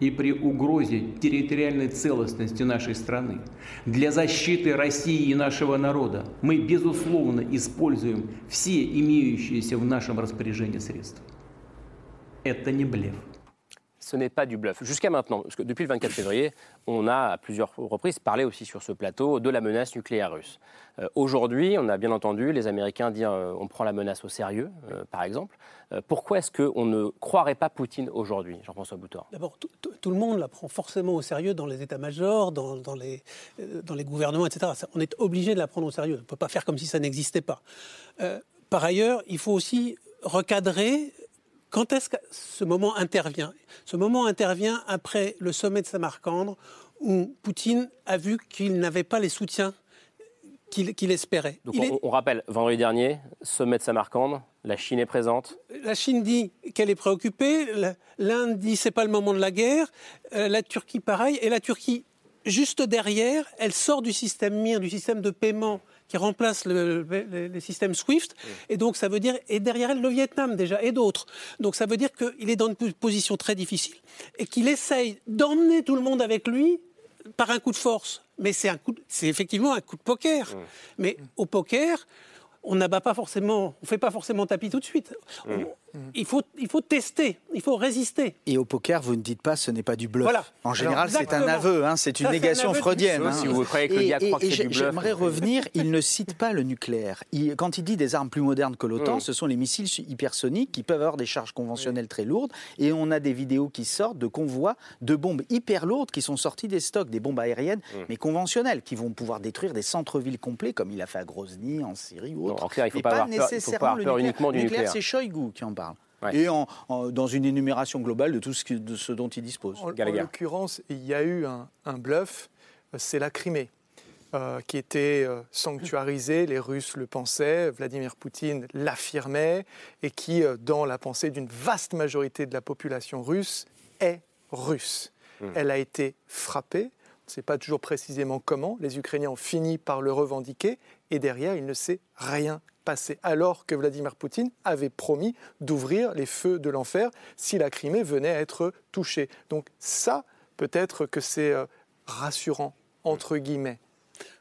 и при угрозе территориальной целостности нашей страны, для защиты России и нашего народа мы, безусловно, используем все имеющиеся в нашем распоряжении средства. Это не блеф. Ce n'est pas du bluff. Jusqu'à maintenant, parce que depuis le 24 février, on a à plusieurs reprises parlé aussi sur ce plateau de la menace nucléaire russe. Euh, aujourd'hui, on a bien entendu les Américains dire euh, on prend la menace au sérieux, euh, par exemple. pourquoi est-ce qu'on ne croirait pas Poutine aujourd'hui, Jean-François Boutor D'abord, tout le monde la prend forcément au sérieux dans les états-majors, dans les gouvernements, etc. On est obligé de la prendre au sérieux. On ne peut pas faire comme si ça n'existait pas. par ailleurs, il faut aussi recadrer quand est-ce que ce moment intervient? Ce moment intervient après le sommet de Samarcande, où Poutine a vu qu'il n'avait pas les soutiens qu'il espérait. Donc on, rappelle, vendredi dernier, sommet de Samarcande, la Chine est présente. La Chine dit qu'elle est préoccupée, l'Inde dit c'est pas le moment de la guerre, euh, la Turquie pareil, et la Turquie juste derrière, elle sort du système MIR, du système de paiement qui remplace le, les systèmes SWIFT. Et donc, ça veut dire, et derrière elle, le Vietnam déjà, et d'autres. Donc, ça veut dire qu'il est dans une position très difficile et qu'il essaye d'emmener tout le monde avec lui par un coup de force. Mais c'est effectivement un coup de poker. Mais au poker, on n'abat pas forcément, on fait pas forcément tapis tout de suite. Il, faut, il faut tester, il faut résister. Et au poker, vous ne dites pas ce n'est pas du bluff. En général, c'est un aveu, hein, c'est une négation freudienne. Hein. Si vous croyez que le diable croit que c'est du bluff. J'aimerais revenir, il ne cite pas le nucléaire. quand il dit des armes plus modernes que l'OTAN, mm. ce sont les missiles hypersoniques qui peuvent avoir des charges conventionnelles très lourdes. Et on a des vidéos qui sortent de convois de bombes hyper lourdes qui sont sorties des stocks, des bombes aériennes, mm. mais conventionnelles, qui vont pouvoir détruire des centres-villes complets, comme il a fait à Grozny, en Syrie ou autre. en clair, il ne faut, pas, avoir peur, peur uniquement du nucléaire. C'est Shoigu qui en et en, dans une énumération globale de tout ce, de ce dont il dispose. En, l'occurrence, il y a eu un, bluff, c'est la Crimée. Euh, qui était euh, sanctuarisée, les Russes le pensaient, Vladimir Poutine l'affirmait, et qui, euh, dans la pensée d'une vaste majorité de la population russe, est russe. Hmm. Elle a été frappée, on ne sait pas toujours précisément comment, les Ukrainiens ont fini par le revendiquer, et derrière, il ne s'est rien alors que Vladimir Poutine avait promis d'ouvrir les feux de l'enfer si la Crimée venait à être touchée. Donc ça, peut-être que c'est euh, rassurant, entre guillemets.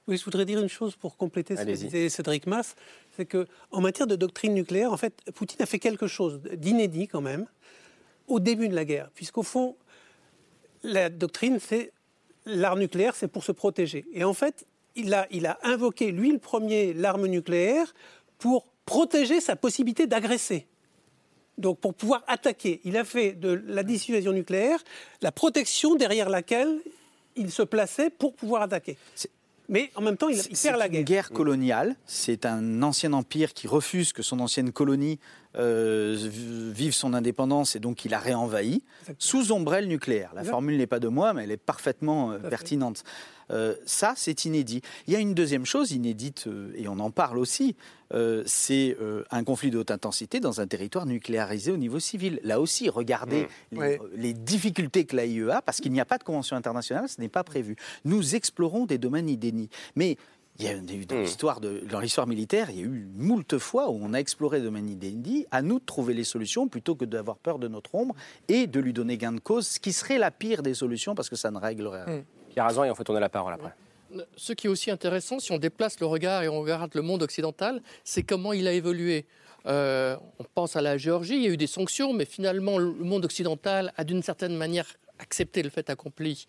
Oui, je voudrais dire une chose pour compléter ce que disait Cédric Mass, c'est qu'en matière de doctrine nucléaire, en fait, Poutine a fait quelque chose d'inédit quand même au début de la guerre, puisqu'au fond, la doctrine, c'est l'arme nucléaire, c'est pour se protéger. Et en fait, il a, il a invoqué, lui le premier, l'arme nucléaire pour protéger sa possibilité d'agresser. Donc pour pouvoir attaquer, il a fait de la dissuasion nucléaire la protection derrière laquelle il se plaçait pour pouvoir attaquer. Mais en même temps, il, perd la guerre. C'est une guerre coloniale. C'est un ancien empire qui refuse que son ancienne colonie euh, vive son indépendance et donc il a réenvahi sous ombrelle nucléaire. La formule n'est pas de moi, mais elle est parfaitement euh, pertinente. Euh, ça, c'est inédit. Il y a une deuxième chose inédite, euh, et on en parle aussi, euh, c'est un conflit de haute intensité dans un territoire nucléarisé au niveau civil. Là aussi, regardez mmh. les, difficultés que l'AIE a, parce qu'il n'y a pas de convention internationale, ce n'est pas prévu. Nous explorons des domaines inédits. Mais il y a eu dans mmh. l'histoire dans l'histoire militaire, il y a eu moult fois où on a exploré des domaines inédits. À nous de trouver les solutions plutôt que d'avoir peur de notre ombre et de lui donner gain de cause, ce qui serait la pire des solutions parce que ça ne réglerait rien. Mmh a raison et en fait on a la parole après. Ce qui est aussi intéressant, si on déplace le regard et on regarde le monde occidental, c'est comment il a évolué. Euh, on pense à la Géorgie, il y a eu des sanctions, mais finalement le monde occidental a d'une certaine manière accepté le fait accompli.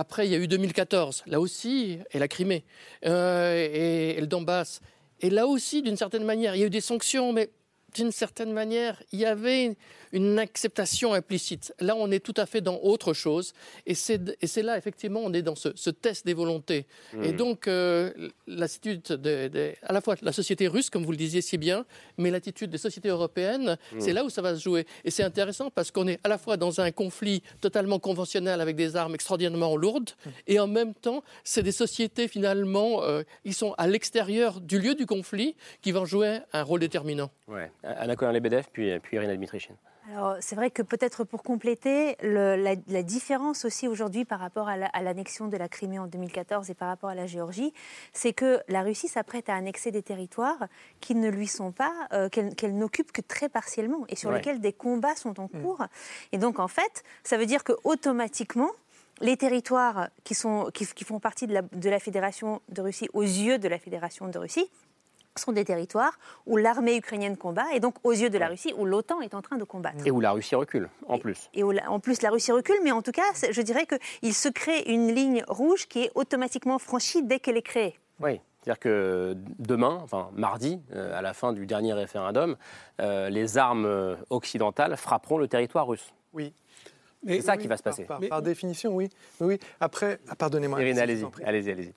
Après, il y a eu 2014, là aussi, et la Crimée, euh, et, et, le Donbass. Et là aussi, d'une certaine manière, il y a eu des sanctions, mais d'une certaine manière, il y avait une acceptation implicite. Là, on est tout à fait dans autre chose. Et c'est là, effectivement, on est dans ce, test des volontés. Hmm. Et donc, euh, l'attitude de, à la fois de la société russe, comme vous le disiez si bien, mais l'attitude des sociétés européennes, hmm. c'est là où ça va se jouer. Et c'est intéressant parce qu'on est à la fois dans un conflit totalement conventionnel avec des armes extraordinairement lourdes, hmm. et en même temps, c'est des sociétés, finalement, euh, qui sont à l'extérieur du lieu du conflit, qui vont jouer un rôle déterminant. Ouais. Anna Colin-Lebedev, puis, puis Irina Dmitrichine. Alors, c'est vrai que peut-être pour compléter, la, différence aussi aujourd'hui par rapport à l'annexion de la Crimée en 2014 et par rapport à la Géorgie, c'est que la Russie s'apprête à annexer des territoires qui ne lui sont pas, euh, qu'elle n'occupe que très partiellement et sur lesquels des combats sont en mm. cours. Et donc, en fait, ça veut dire que automatiquement, les territoires qui, sont, qui, font partie de la, de la Fédération de Russie aux yeux de la Fédération de Russie sont des territoires où l'armée ukrainienne combat et donc aux yeux de la Russie où l'OTAN est en train de combattre. Et où la Russie recule, en plus. Et, où en plus la Russie recule, mais en tout cas, je dirais qu'il se crée une ligne rouge qui est automatiquement franchie dès qu'elle est créée. Oui. C'est-à-dire que demain, enfin mardi, euh, à la fin du dernier référendum, euh, les armes euh, occidentales frapperont le territoire russe. Oui. C'est ça qui va se passer. Par, définition, oui. oui. Après, ah, pardonnez-moi. Allez-y, allez-y, allez-y.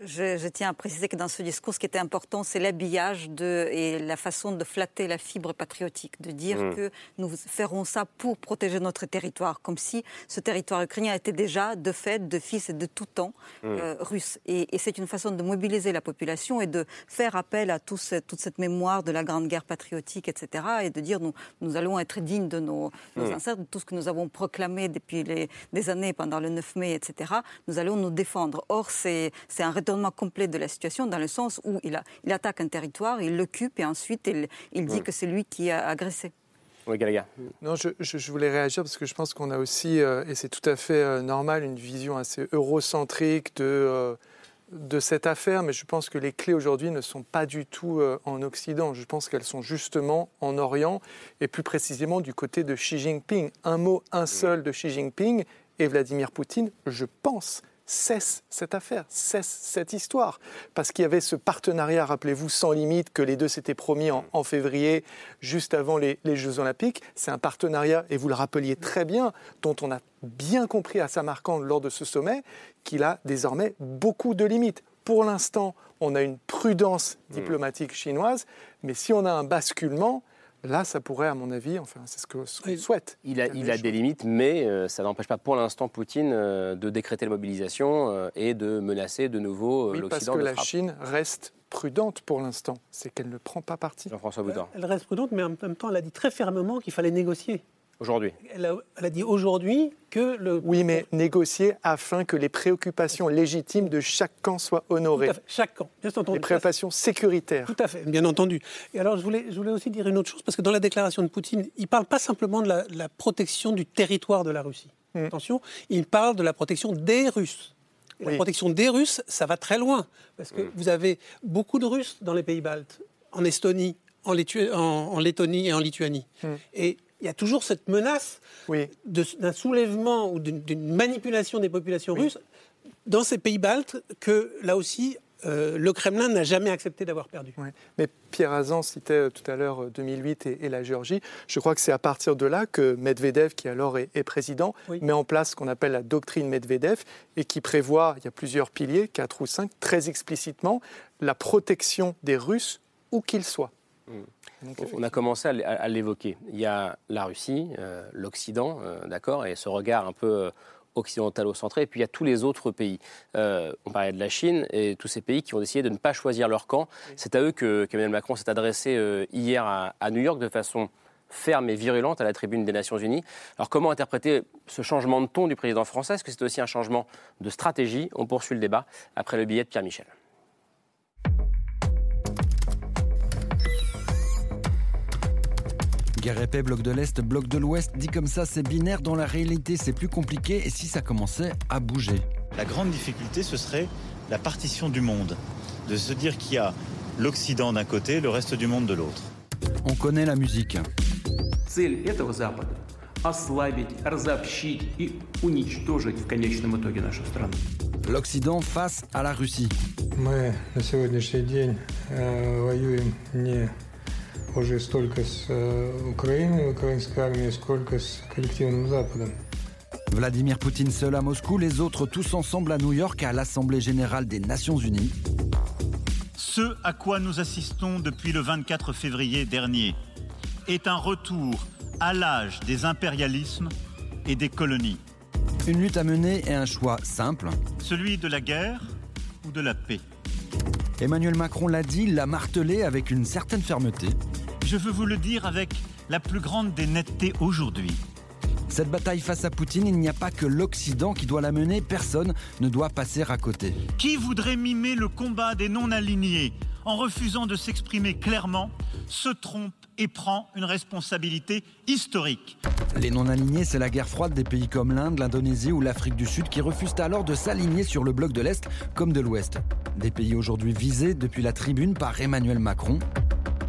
Je, tiens à préciser que dans ce discours, ce qui était important, c'est l'habillage et la façon de flatter la fibre patriotique, de dire mm. que nous ferons ça pour protéger notre territoire, comme si ce territoire ukrainien était déjà, de fait, de fils et de tout temps, mm. euh, russe. Et, c'est une façon de mobiliser la population et de faire appel à toute cette mémoire de la Grande Guerre patriotique, etc. Et de dire nous, nous allons être dignes de nos, nos mm. ancêtres, de tout ce que nous avons proclamé depuis les, des années pendant le 9 mai, etc. Nous allons nous défendre. Or, c'est un détournement complet de la situation dans le sens où il, a, il attaque un territoire, il l'occupe et ensuite il, il dit que c'est lui qui a agressé. Oui, Gallagher. Non, je, je, voulais réagir parce que je pense qu'on a aussi, euh, et c'est tout à fait euh, normal, une vision assez eurocentrique de, euh, de cette affaire, mais je pense que les clés aujourd'hui ne sont pas du tout en Occident. Je pense qu'elles sont justement en Orient et plus précisément du côté de Xi Jinping. Un mot, un seul de Xi Jinping et Vladimir Poutine, je pense, cesse cette affaire, cesse cette histoire. Parce qu'il y avait ce partenariat, rappelez-vous, sans limite, que les deux s'étaient promis en, février, juste avant les, Jeux Olympiques. C'est un partenariat, et vous le rappeliez très bien, dont on a bien compris à Samarcande lors de ce sommet, qu'il a désormais beaucoup de limites. Pour l'instant, on a une prudence diplomatique chinoise, mais si on a un basculement, Là, ça pourrait, à mon avis, enfin, c'est ce que qu'on souhaite. Il a, il a des limites, mais euh, ça n'empêche pas pour l'instant Poutine euh, de décréter la mobilisation euh, et de menacer de nouveau oui, l'Occident. Parce que la Chine reste prudente pour l'instant, c'est qu'elle ne prend pas parti. Jean-François Boutin. Elle reste prudente, mais en même temps, elle a dit très fermement qu'il fallait négocier. Aujourd'hui. Elle a, dit aujourd'hui que le. Oui, mais négocier afin que les préoccupations légitimes de chaque camp soient honorées. Tout à fait, chaque camp, bien entendu. Les préoccupations sécuritaires. Tout à fait, bien entendu. Et alors, je voulais, je voulais aussi dire une autre chose, parce que dans la déclaration de Poutine, il ne parle pas simplement de la, protection du territoire de la Russie. Hmm. Attention, il parle de la protection des Russes. La protection des Russes, ça va très loin, parce que hmm. vous avez beaucoup de Russes dans les pays baltes, en Estonie, en, Lettonie et en Lituanie. Hmm. Et il y a toujours cette menace d'un soulèvement ou d'une manipulation des populations russes dans ces pays baltes que, là aussi, euh, le Kremlin n'a jamais accepté d'avoir perdu. Mais Pierre Azan citait euh, tout à l'heure 2008 euh, et, la Géorgie. Je crois que c'est à partir de là que Medvedev, qui alors est, président, met en place ce qu'on appelle la doctrine Medvedev et qui prévoit, il y a plusieurs piliers, quatre ou cinq, très explicitement, la protection des Russes où qu'ils soient. Mmh. On a commencé à l'évoquer. Il y a la Russie, euh, l'Occident, euh, d'accord, et ce regard un peu euh, occidentalo-centré, et puis il y a tous les autres pays. on parlait de la Chine et tous ces pays qui ont décidé de ne pas choisir leur camp. C'est à eux que qu'Emmanuel Macron s'est adressé hier à, New York de façon ferme et virulente à la tribune des Nations Unies. Alors comment interpréter ce changement de ton du président français? Est-ce que c'est aussi un changement de stratégie? On poursuit le débat après le billet de Pierre Michel. Guerre épais, bloc de l'Est, bloc de l'Ouest, dit comme ça, c'est binaire. Dans la réalité, c'est plus compliqué. Et si ça commençait à bouger La grande difficulté, ce serait la partition du monde. De se dire qu'il y a l'Occident d'un côté, le reste du monde de l'autre. On connaît la musique. Цель этого Запада – ослабить, разобщить и уничтожить в конечном итоге нашу страну. L'Occident face à la Russie. Мы на сегодняшний день э, воюем не уже столько с э, Украиной, украинской армией, сколько с коллективным Западом. Vladimir Poutine seul à Moscou, les autres tous ensemble à New York à l'Assemblée générale des Nations Unies. Ce à quoi nous assistons depuis le 24 février dernier est un retour à l'âge des impérialismes et des colonies. Une lutte à mener et un choix simple. Celui de la guerre ou de la paix. Emmanuel Macron l'a dit, l'a martelé avec une certaine fermeté. Je veux vous le dire avec la plus grande des nettetés aujourd'hui. Cette bataille face à Poutine, il n'y a pas que l'Occident qui doit la mener, personne ne doit passer à côté. Qui voudrait mimer le combat des non-alignés en refusant de s'exprimer clairement? Se trompe et prend une responsabilité historique. Les non-alignés, c'est la guerre froide des pays comme l'Inde, l'Indonésie ou l'Afrique du Sud qui refusent alors de s'aligner sur le bloc de l'Est comme de l'Ouest. Des pays aujourd'hui visés depuis la tribune par Emmanuel Macron.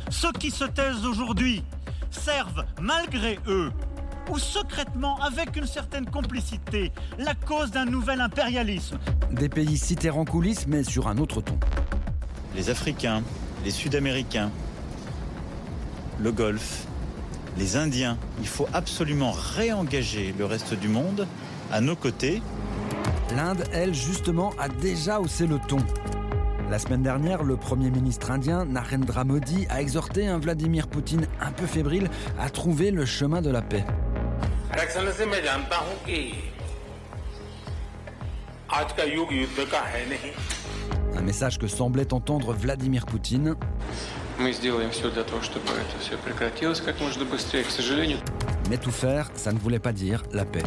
Ceux qui se taisent aujourd'hui servent malgré eux ou secrètement, avec une certaine complicité, la cause d'un nouvel impérialisme. Des pays cités en coulisses, mais sur un autre ton. Les Africains, les Sud-Américains, le Golfe, les Indiens, il faut absolument réengager le reste du monde à nos côtés. L'Inde, elle, justement, a déjà haussé le ton. La semaine dernière, le Premier ministre indien Narendra Modi a exhorté un Vladimir Poutine un peu fébrile à trouver le chemin de la paix. Un message que semblait entendre Vladimir Poutine. Mais tout faire, ça ne voulait pas dire la paix.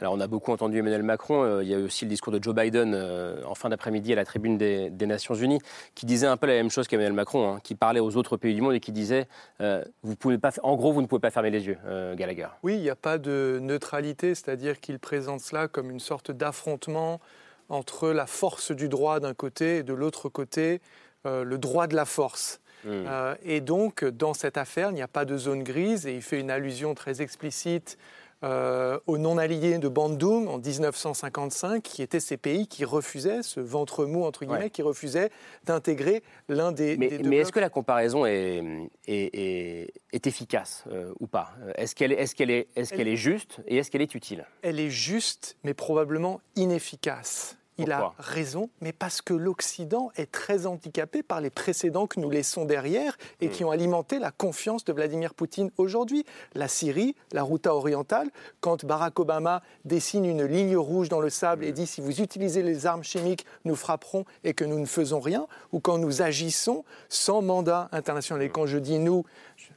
Alors on a beaucoup entendu Emmanuel Macron, euh, il y a eu aussi le discours de Joe Biden euh, en fin d'après-midi à la tribune des, Nations Unies, qui disait un peu la même chose qu'Emmanuel Macron, hein, qui parlait aux autres pays du monde et qui disait, euh, vous pouvez pas, en gros, vous ne pouvez pas fermer les yeux, Gallagher. Oui, il n'y a pas de neutralité, c'est-à-dire qu'il présente cela comme une sorte d'affrontement entre la force du droit d'un côté et de l'autre côté le droit de la force. Hmm. et donc, dans cette affaire, il n'y a pas de zone grise et il fait une allusion très explicite euh, aux non-alignés de Bandung en 1955, qui étaient ces pays qui refusaient, ce ventre mou entre guillemets, qui refusaient d'intégrer l'un des, mais, deux Mais est-ce que la comparaison est, est, est, efficace euh, ou pas? Est-ce qu'elle est, est, est, est, qu'elle est juste et est-ce qu'elle est utile? Elle est juste, mais probablement inefficace il a raison, mais parce que l'Occident est très handicapé par les précédents que nous laissons derrière et qui hmm. ont alimenté la confiance de Vladimir Poutine aujourd'hui. La Syrie, la Routa orientale, quand Barack Obama dessine une ligne rouge dans le sable et hmm. dit si vous utilisez les armes chimiques, nous frapperons et que nous ne faisons rien, ou quand nous agissons sans mandat international. Et quand je dis nous,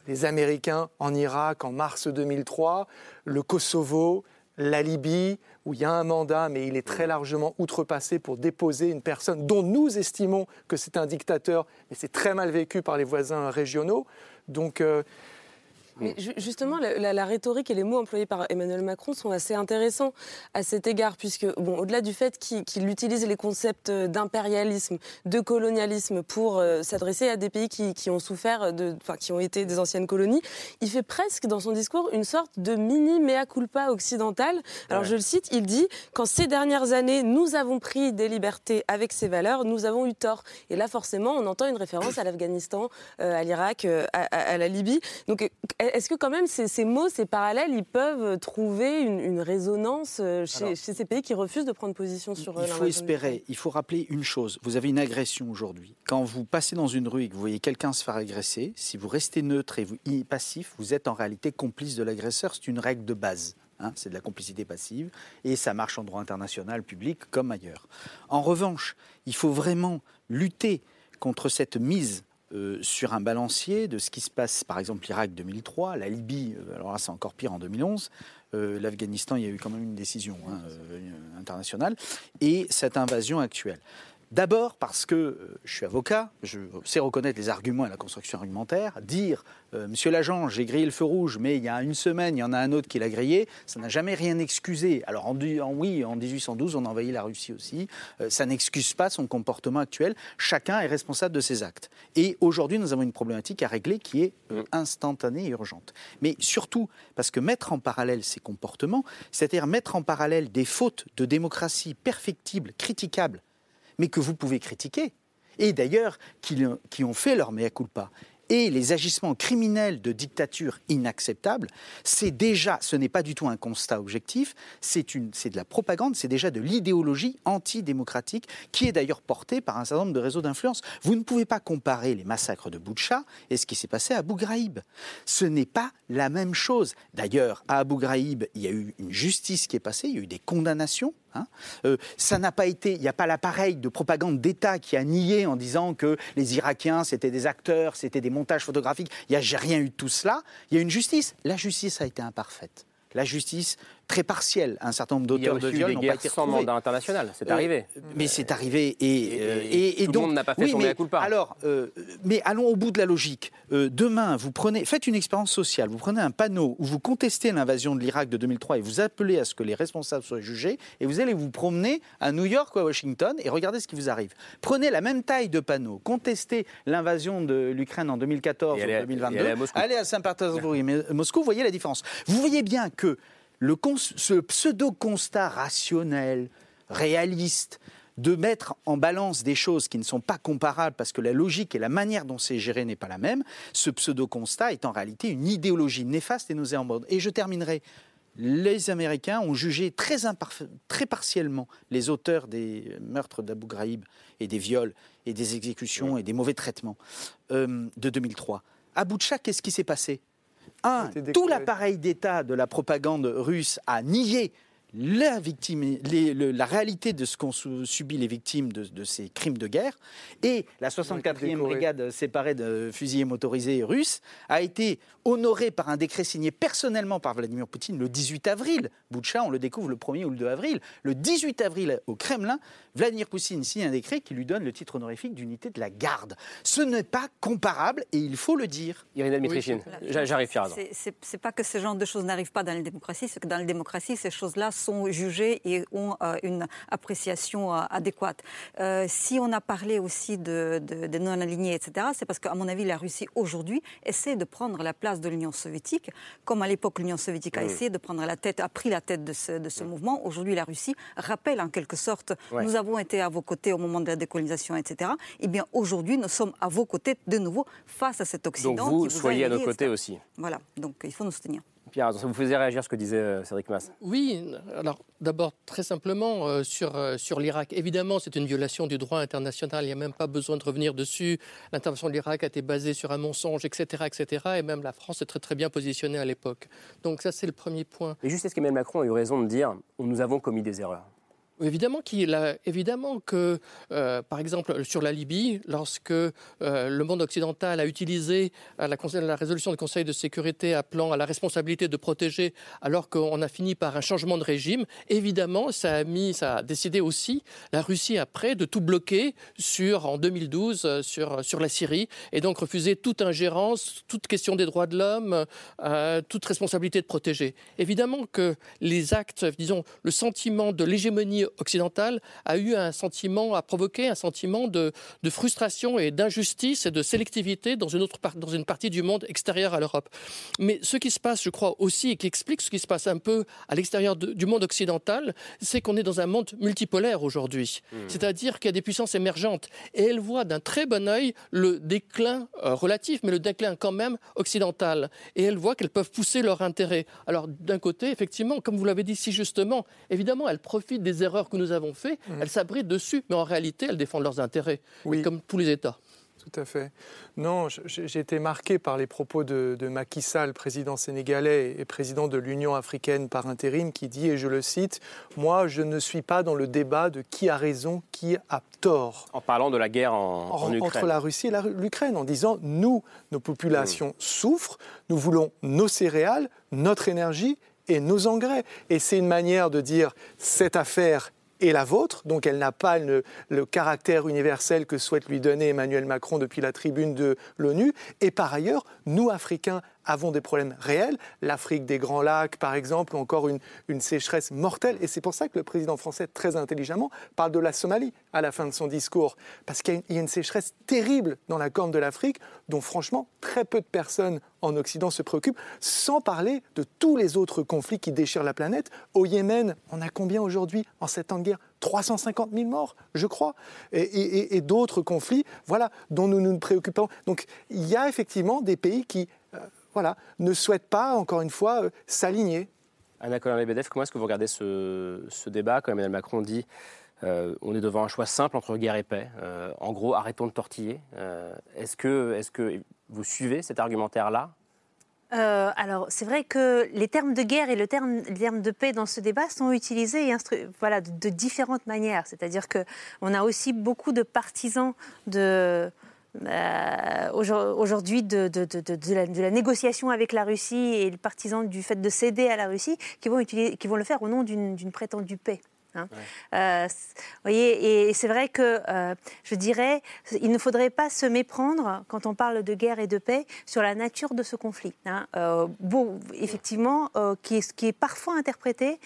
les Américains en Irak en mars 2003, le Kosovo, la Libye, où il y a un mandat, mais il est très largement outrepassé pour déposer une personne dont nous estimons que c'est un dictateur, mais c'est très mal vécu par les voisins régionaux. Donc, euh, mais justement, la, rhétorique et les mots employés par Emmanuel Macron sont assez intéressants à cet égard, puisque, bon, au-delà du fait qu'il utilise les concepts d'impérialisme, de colonialisme pour euh, s'adresser à des pays qui, ont souffert, de, enfin, qui ont été des anciennes colonies, il fait presque dans son discours une sorte de mini mea culpa occidental. Alors, je le cite, il dit Quand ces dernières années, nous avons pris des libertés avec ces valeurs, nous avons eu tort. Et là, forcément, on entend une référence à l'Afghanistan, euh, à l'Irak, euh, à, à, la Libye. Donc, est-ce que quand même ces, mots, ces parallèles, ils peuvent trouver une, résonance euh, chez, ces pays qui refusent de prendre position sur euh, Il faut espérer, il faut rappeler une chose. Vous avez une agression aujourd'hui. Quand vous passez dans une rue et que vous voyez quelqu'un se faire agresser, si vous restez neutre et vous, passif, vous êtes en réalité complice de l'agresseur. C'est une règle de base. Hein. c'est de la complicité passive et ça marche en droit international, public comme ailleurs. En revanche, il faut vraiment lutter contre cette mise euh, sur un balancier de ce qui se passe, par exemple, l'Irak 2003, la Libye, euh, alors là c'est encore pire en 2011, euh, l'Afghanistan, il y a eu quand même une décision hein, internationale, et cette invasion actuelle. D'abord parce que euh, je suis avocat, je sais reconnaître les arguments et la construction argumentaire. Dire, euh, monsieur l'agent, j'ai grillé le feu rouge, mais il y a une semaine, il y en a un autre qui l'a grillé, ça n'a jamais rien excusé. Alors en, oui, en 1812, on a envahi la Russie aussi. Euh, ça n'excuse pas son comportement actuel. Chacun est responsable de ses actes. Et aujourd'hui, nous avons une problématique à régler qui est instantanée et urgente. Mais surtout, parce que mettre en parallèle ces comportements, c'est-à-dire mettre en parallèle des fautes de démocratie perfectibles, critiquables, mais que vous pouvez critiquer, et d'ailleurs qui, ont fait leur mea culpa, et les agissements criminels de dictature inacceptables, c'est déjà, ce n'est pas du tout un constat objectif, c'est de la propagande, c'est déjà de l'idéologie antidémocratique qui est d'ailleurs portée par un certain nombre de réseaux d'influence. Vous ne pouvez pas comparer les massacres de Boucha et ce qui s'est passé à Abu Ghraib. Ce n'est pas la même chose. D'ailleurs, à Abu Ghraib, il y a eu une justice qui est passée, il y a eu des condamnations Hein. Euh, ça n'a pas été, il n'y a pas l'appareil de propagande d'État qui a nié en disant que les Irakiens c'était des acteurs, c'était des montages photographiques. Il n'y a rien eu de tout cela. Il y a une justice. La justice a été imparfaite. La justice très partiel. Un certain nombre d'auteurs de viol n'ont pas été sans mandat international, c'est arrivé. mais c'est arrivé et, et, tout donc, le monde n'a pas fait son mais, culpa. Alors, euh, mais allons au bout de la logique. Euh, demain, vous prenez, faites une expérience sociale. Vous prenez un panneau où vous contestez l'invasion de l'Irak de 2003 et vous appelez à ce que les responsables soient jugés et vous allez vous promener à New York ou à Washington et regardez ce qui vous arrive. Prenez la même taille de panneau, contestez l'invasion de l'Ukraine en 2014 ou 2022, allez à, Saint-Pétersbourg et Moscou, vous voyez la différence. Vous voyez bien que ce pseudo-constat rationnel, réaliste, de mettre en balance des choses qui ne sont pas comparables parce que la logique et la manière dont c'est géré n'est pas la même, ce pseudo-constat est en réalité une idéologie néfaste et nauséabonde. Et je terminerai. Les Américains ont jugé très, partiellement les auteurs des meurtres d'Abu Ghraib et des viols et des exécutions et des mauvais traitements euh, de 2003. À Boutcha, qu'est-ce qui s'est passé? Un, tout l'appareil d'État de la propagande russe a nié la, victime, les- le- la réalité de ce qu'ont su- subi les victimes de, de ces crimes de guerre. Et la 64e décorée. brigade séparée de fusiliers motorisés russes a été honorée par un décret signé personnellement par Vladimir Poutine le 18 avril. Boutcha, on le découvre le 1er ou le 2 avril. Le 18 avril au Kremlin, Vladimir Poutine signe un décret qui lui donne le titre honorifique d'unité de la garde. Ce n'est pas comparable et il faut le dire. Irina Dmitrichine, j'a- j'arrive, c'est pas que ce genre de choses n'arrivent pas dans les démocraties, c'est que dans les démocraties, ces choses-là sont jugées et ont euh, une appréciation euh, adéquate. Euh, si on a parlé aussi de, de- de non-alignés, etc., c'est parce qu'à mon avis, la Russie aujourd'hui essaie de prendre la place de l'Union soviétique, comme à l'époque l'Union soviétique a essayé de prendre la tête, a pris la tête de ce, de ce mouvement. Aujourd'hui, la Russie rappelle en quelque sorte, Ouais. nous avons été à vos côtés au moment de la décolonisation, etc. Eh bien, aujourd'hui, nous sommes à vos côtés de nouveau face à cet Occident. Donc vous qui soyez à nos côtés etc. aussi. Voilà, donc il faut nous soutenir. Pierre, ça vous faisait réagir ce que disait euh, Cédric Mass Oui, alors d'abord très simplement euh, sur, euh, sur l'Irak. Évidemment, c'est une violation du droit international, il n'y a même pas besoin de revenir dessus. L'intervention de l'Irak a été basée sur un mensonge, etc., etc. Et même la France est très très bien positionnée à l'époque. Donc ça, c'est le premier point. Mais juste, est-ce qu'Emmanuel Macron a eu raison de dire nous avons commis des erreurs? Évidemment, qu'il a, évidemment que, euh, par exemple, sur la Libye, lorsque euh, le monde occidental a utilisé euh, la, résolution du Conseil de sécurité appelant à la responsabilité de protéger, alors qu'on a fini par un changement de régime, évidemment, ça a mis, ça a décidé aussi la Russie après de tout bloquer sur, en 2012 euh, sur, sur la Syrie, et donc refuser toute ingérence, toute question des droits de l'homme, toute responsabilité de protéger. Évidemment que les actes, disons, le sentiment de l'hégémonie occidentale a eu un sentiment, a provoqué un sentiment de, de frustration et d'injustice et de sélectivité dans une, autre dans une partie du monde extérieur à l'Europe. Mais ce qui se passe, je crois aussi, et qui explique ce qui se passe un peu à l'extérieur du monde occidental, c'est qu'on est dans un monde multipolaire aujourd'hui. C'est-à-dire qu'il y a des puissances émergentes et elles voient d'un très bon œil le déclin euh, relatif, mais le déclin quand même occidental. Et elles voient qu'elles peuvent pousser leur intérêt. Alors d'un côté, effectivement, comme vous l'avez dit si justement, évidemment, elles profitent des erreurs que nous avons faites, elles s'abritent dessus, mais en réalité, elles défendent leurs intérêts, Oui. comme tous les États. Tout à fait. Non, j'ai été marqué par les propos de, de Macky Sall, président sénégalais et président de l'Union africaine par intérim, qui dit, et je le cite, Moi, je ne suis pas dans le débat de qui a raison, qui a tort. En parlant de la guerre en, en En- Ukraine. entre la Russie et l'Ukraine, en disant nous, nos populations Mmh. souffrent, nous voulons nos céréales, notre énergie et nos engrais. Et c'est une manière de dire cette affaire est la vôtre, donc elle n'a pas le, le caractère universel que souhaite lui donner Emmanuel Macron depuis la tribune de l'ONU. Et par ailleurs, nous, Africains, avons des problèmes réels, l'Afrique des Grands Lacs par exemple, ou encore une, sécheresse mortelle. Et c'est pour ça que le président français, très intelligemment, parle de la Somalie à la fin de son discours. Parce qu'il y a une- sécheresse terrible dans la corne de l'Afrique, dont franchement très peu de personnes en Occident se préoccupent, sans parler de tous les autres conflits qui déchirent la planète. Au Yémen, on a combien aujourd'hui en sept ans de guerre? 350 000 morts, je crois, et, d'autres conflits, voilà, dont nous nous préoccupons. Donc, il y a effectivement des pays qui, voilà, ne souhaitent pas, encore une fois, euh, s'aligner. Anna Colin-Lebedev, comment est-ce que vous regardez ce, ce débat quand Emmanuel Macron dit euh, on est devant un choix simple entre guerre et paix Euh, En gros, arrêtons de tortiller. Euh, est-ce, que, est-ce que vous suivez cet argumentaire-là? Euh, alors, c'est vrai que les termes de guerre et le terme, les termes de paix dans ce débat sont utilisés et instru- voilà, de, de différentes manières. C'est-à-dire qu'on a aussi beaucoup de partisans de, euh, aujourd- aujourd'hui de, la, négociation avec la Russie et les partisans du fait de céder à la Russie qui qui vont le faire au nom d'une prétendue paix. Hein. Euh, voyez, et c'est vrai que euh, je dirais, il ne faudrait pas se méprendre quand on parle de guerre et de paix sur la nature de ce conflit. hein. Euh, bon, effectivement, qui, est, qui est parfois interprété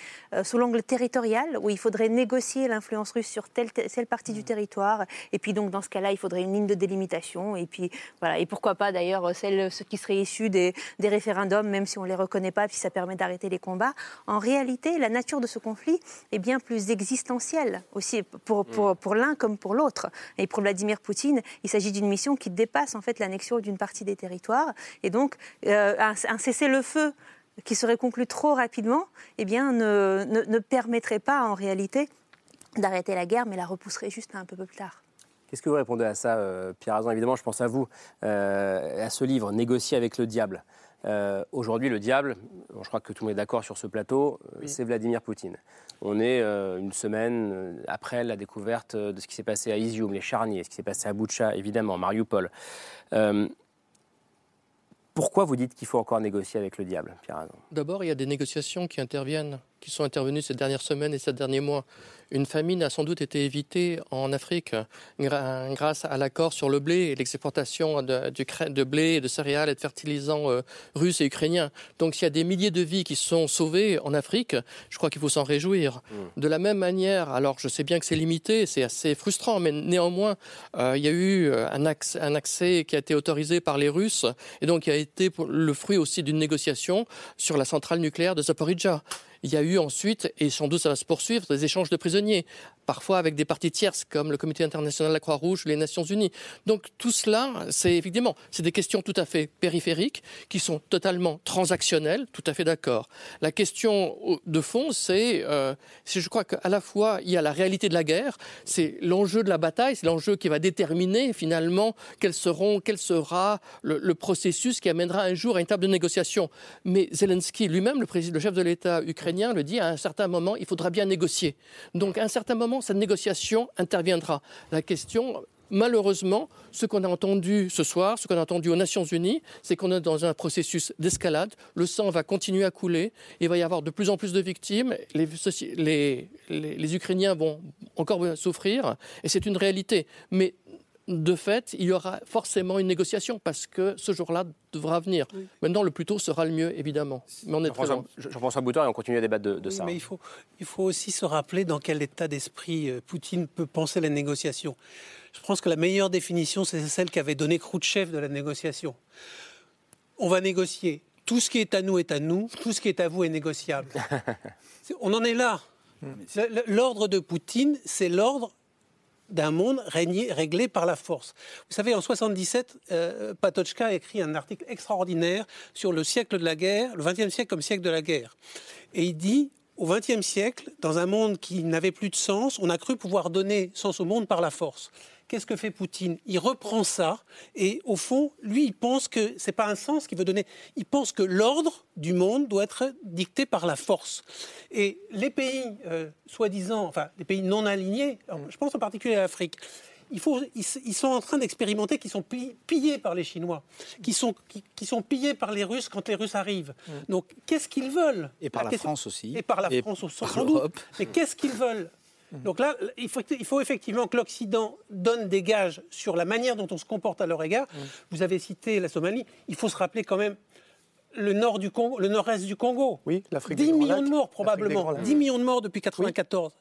sous l'angle territorial, où il faudrait négocier l'influence russe sur telle, telle partie du territoire, et puis donc dans ce cas-là, il faudrait une ligne de délimitation, et puis voilà, et pourquoi pas d'ailleurs celle, ce qui serait issu des, des référendums, même si on les reconnaît pas, puis ça permet d'arrêter les combats. En réalité, la nature de ce conflit est bien plus existentielle aussi pour, pour, pour l'un comme pour l'autre. Et pour Vladimir Poutine, il s'agit d'une mission qui dépasse en fait l'annexion d'une partie des territoires, et donc euh, un, un cessez-le-feu qui serait conclu trop rapidement, eh bien, ne, ne, ne permettrait pas en réalité d'arrêter la guerre, mais la repousserait juste un peu plus tard. Qu'est-ce que vous répondez à ça, euh, Pierre Azan? Évidemment, je pense à vous, euh, à ce livre, Négocier avec le diable. Euh, aujourd'hui, le diable, je crois que tout le monde est d'accord sur ce plateau, euh, c'est Vladimir Poutine. On est une semaine après la découverte de ce qui s'est passé à Izium, les charniers, ce qui s'est passé à Boucha, évidemment, Mariupol. pourquoi vous dites qu'il faut encore négocier avec le diable, Pierre D'abord, il y a des négociations qui interviennent, qui sont intervenues ces dernières semaines et ces derniers mois. Une famine a sans doute été évitée en Afrique grâce à l'accord sur le blé et l'exportation de, de, blé, de céréales et de fertilisants euh, russes et ukrainiens. Donc s'il y a des milliers de vies qui sont sauvées en Afrique, je crois qu'il faut s'en réjouir. Mm. De la même manière, alors je sais bien que c'est limité, c'est assez frustrant, mais néanmoins, euh, il y a eu euh, un accès, un accès qui a été autorisé par les Russes et donc il a été le fruit aussi d'une négociation sur la centrale nucléaire de Zaporizhzhia. Il y a eu ensuite, et sans doute ça va se poursuivre, des échanges de prisonniers parfois avec des parties tierces comme le Comité international de la Croix-Rouge ou les Nations Unies. Donc tout cela, c'est évidemment, c'est des questions tout à fait périphériques qui sont totalement transactionnelles, tout à fait d'accord. La question de fond, c'est, euh, je crois qu'à la fois il y a la réalité de la guerre, c'est l'enjeu de la bataille, c'est l'enjeu qui va déterminer finalement quel sera le, processus qui amènera un jour à une table de négociation. Mais Zelensky lui-même, le, le chef de l'État ukrainien, le dit à un certain moment, il faudra bien négocier. Donc à un certain moment, cette négociation interviendra. La question, malheureusement, ce qu'on a entendu ce soir, ce qu'on a entendu aux Nations Unies, c'est qu'on est dans un processus d'escalade. Le sang va continuer à couler. Il va y avoir de plus en plus de victimes. Les, les Ukrainiens vont encore souffrir. Et c'est une réalité. Mais de fait, il y aura forcément une négociation parce que ce jour-là devra venir. Maintenant, le plus tôt sera le mieux, évidemment. Mais on est Jean-François Boutin et on continue à débattre de, ça. Mais il faut, il faut aussi se rappeler dans quel état d'esprit euh, Poutine peut penser la négociation. Je pense que la meilleure définition, c'est celle qu'avait donnée Khrouchtchev de la négociation. On va négocier. Tout ce qui est à nous est à nous, tout ce qui est à vous est négociable. on en est là. Hmm. L'ordre de Poutine, c'est l'ordre d'un monde régné, réglé par la force. Vous savez, en 77, euh, Patochka a écrit un article extraordinaire sur le siècle de la guerre, le XXe siècle comme siècle de la guerre. Et il dit, au XXe siècle, dans un monde qui n'avait plus de sens, on a cru pouvoir donner sens au monde par la force. Qu'est-ce que fait Poutine? Il reprend ça et au fond, lui, il pense que c'est pas un sens qu'il veut donner. Il pense que l'ordre du monde doit être dicté par la force. Et les pays, euh, soi-disant, enfin, les pays non alignés, je pense en particulier à l'Afrique, il faut, ils, sont en train d'expérimenter qu'ils sont pillés par les Chinois, qui sont, qui, sont pillés par les Russes quand les Russes arrivent. Mm. Donc, qu'est-ce qu'ils veulent? Et par la, France aussi. Et par la France aussi, sans doute. Mais qu'est-ce qu'ils veulent? Donc là, il faut, effectivement que l'Occident donne des gages sur la manière dont on se comporte à leur égard. Mm. Vous avez cité la Somalie. Il faut se rappeler quand même le nord du Congo, le nord-est du Congo. Oui, l'Afrique 10 millions de morts probablement. 10 millions de morts depuis 1994.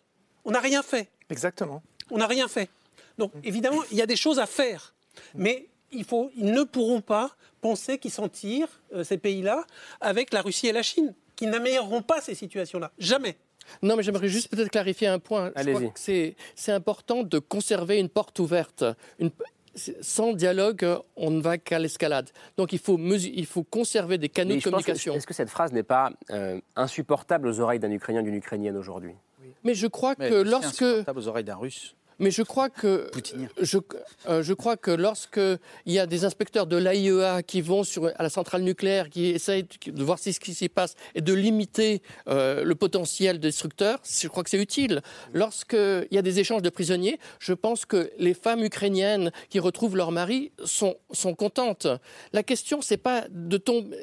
On n'a rien fait. Exactement. On n'a rien fait. Donc mm. évidemment, il y a des choses à faire. Mais il faut, ils ne pourront pas penser qu'ils s'en tirent, euh, ces pays-là, avec la Russie et la Chine, qui n'amélioreront pas ces situations-là. Jamais. Non, mais j'aimerais juste peut-être clarifier un point. C'est important de conserver une porte ouverte. sans dialogue, on ne va qu'à l'escalade. Donc il faut, il faut conserver des canaux de communication. Est-ce que cette phrase n'est pas euh, insupportable aux oreilles d'un Ukrainien, d'une Ukrainienne aujourd'hui? Mais je crois que lorsque. Insupportable aux oreilles d'un Russe. Mais je crois que je, euh, je, crois que lorsque il y a des inspecteurs de l'AIEA qui vont sur, à la centrale nucléaire, qui essayent de voir ce qui s'y passe et de limiter euh, le potentiel destructeur, je crois que c'est utile. Lorsqu'il y a des échanges de prisonniers, je pense que les femmes ukrainiennes qui retrouvent leur mari sont, sont contentes. La question, c'est pas de tomber,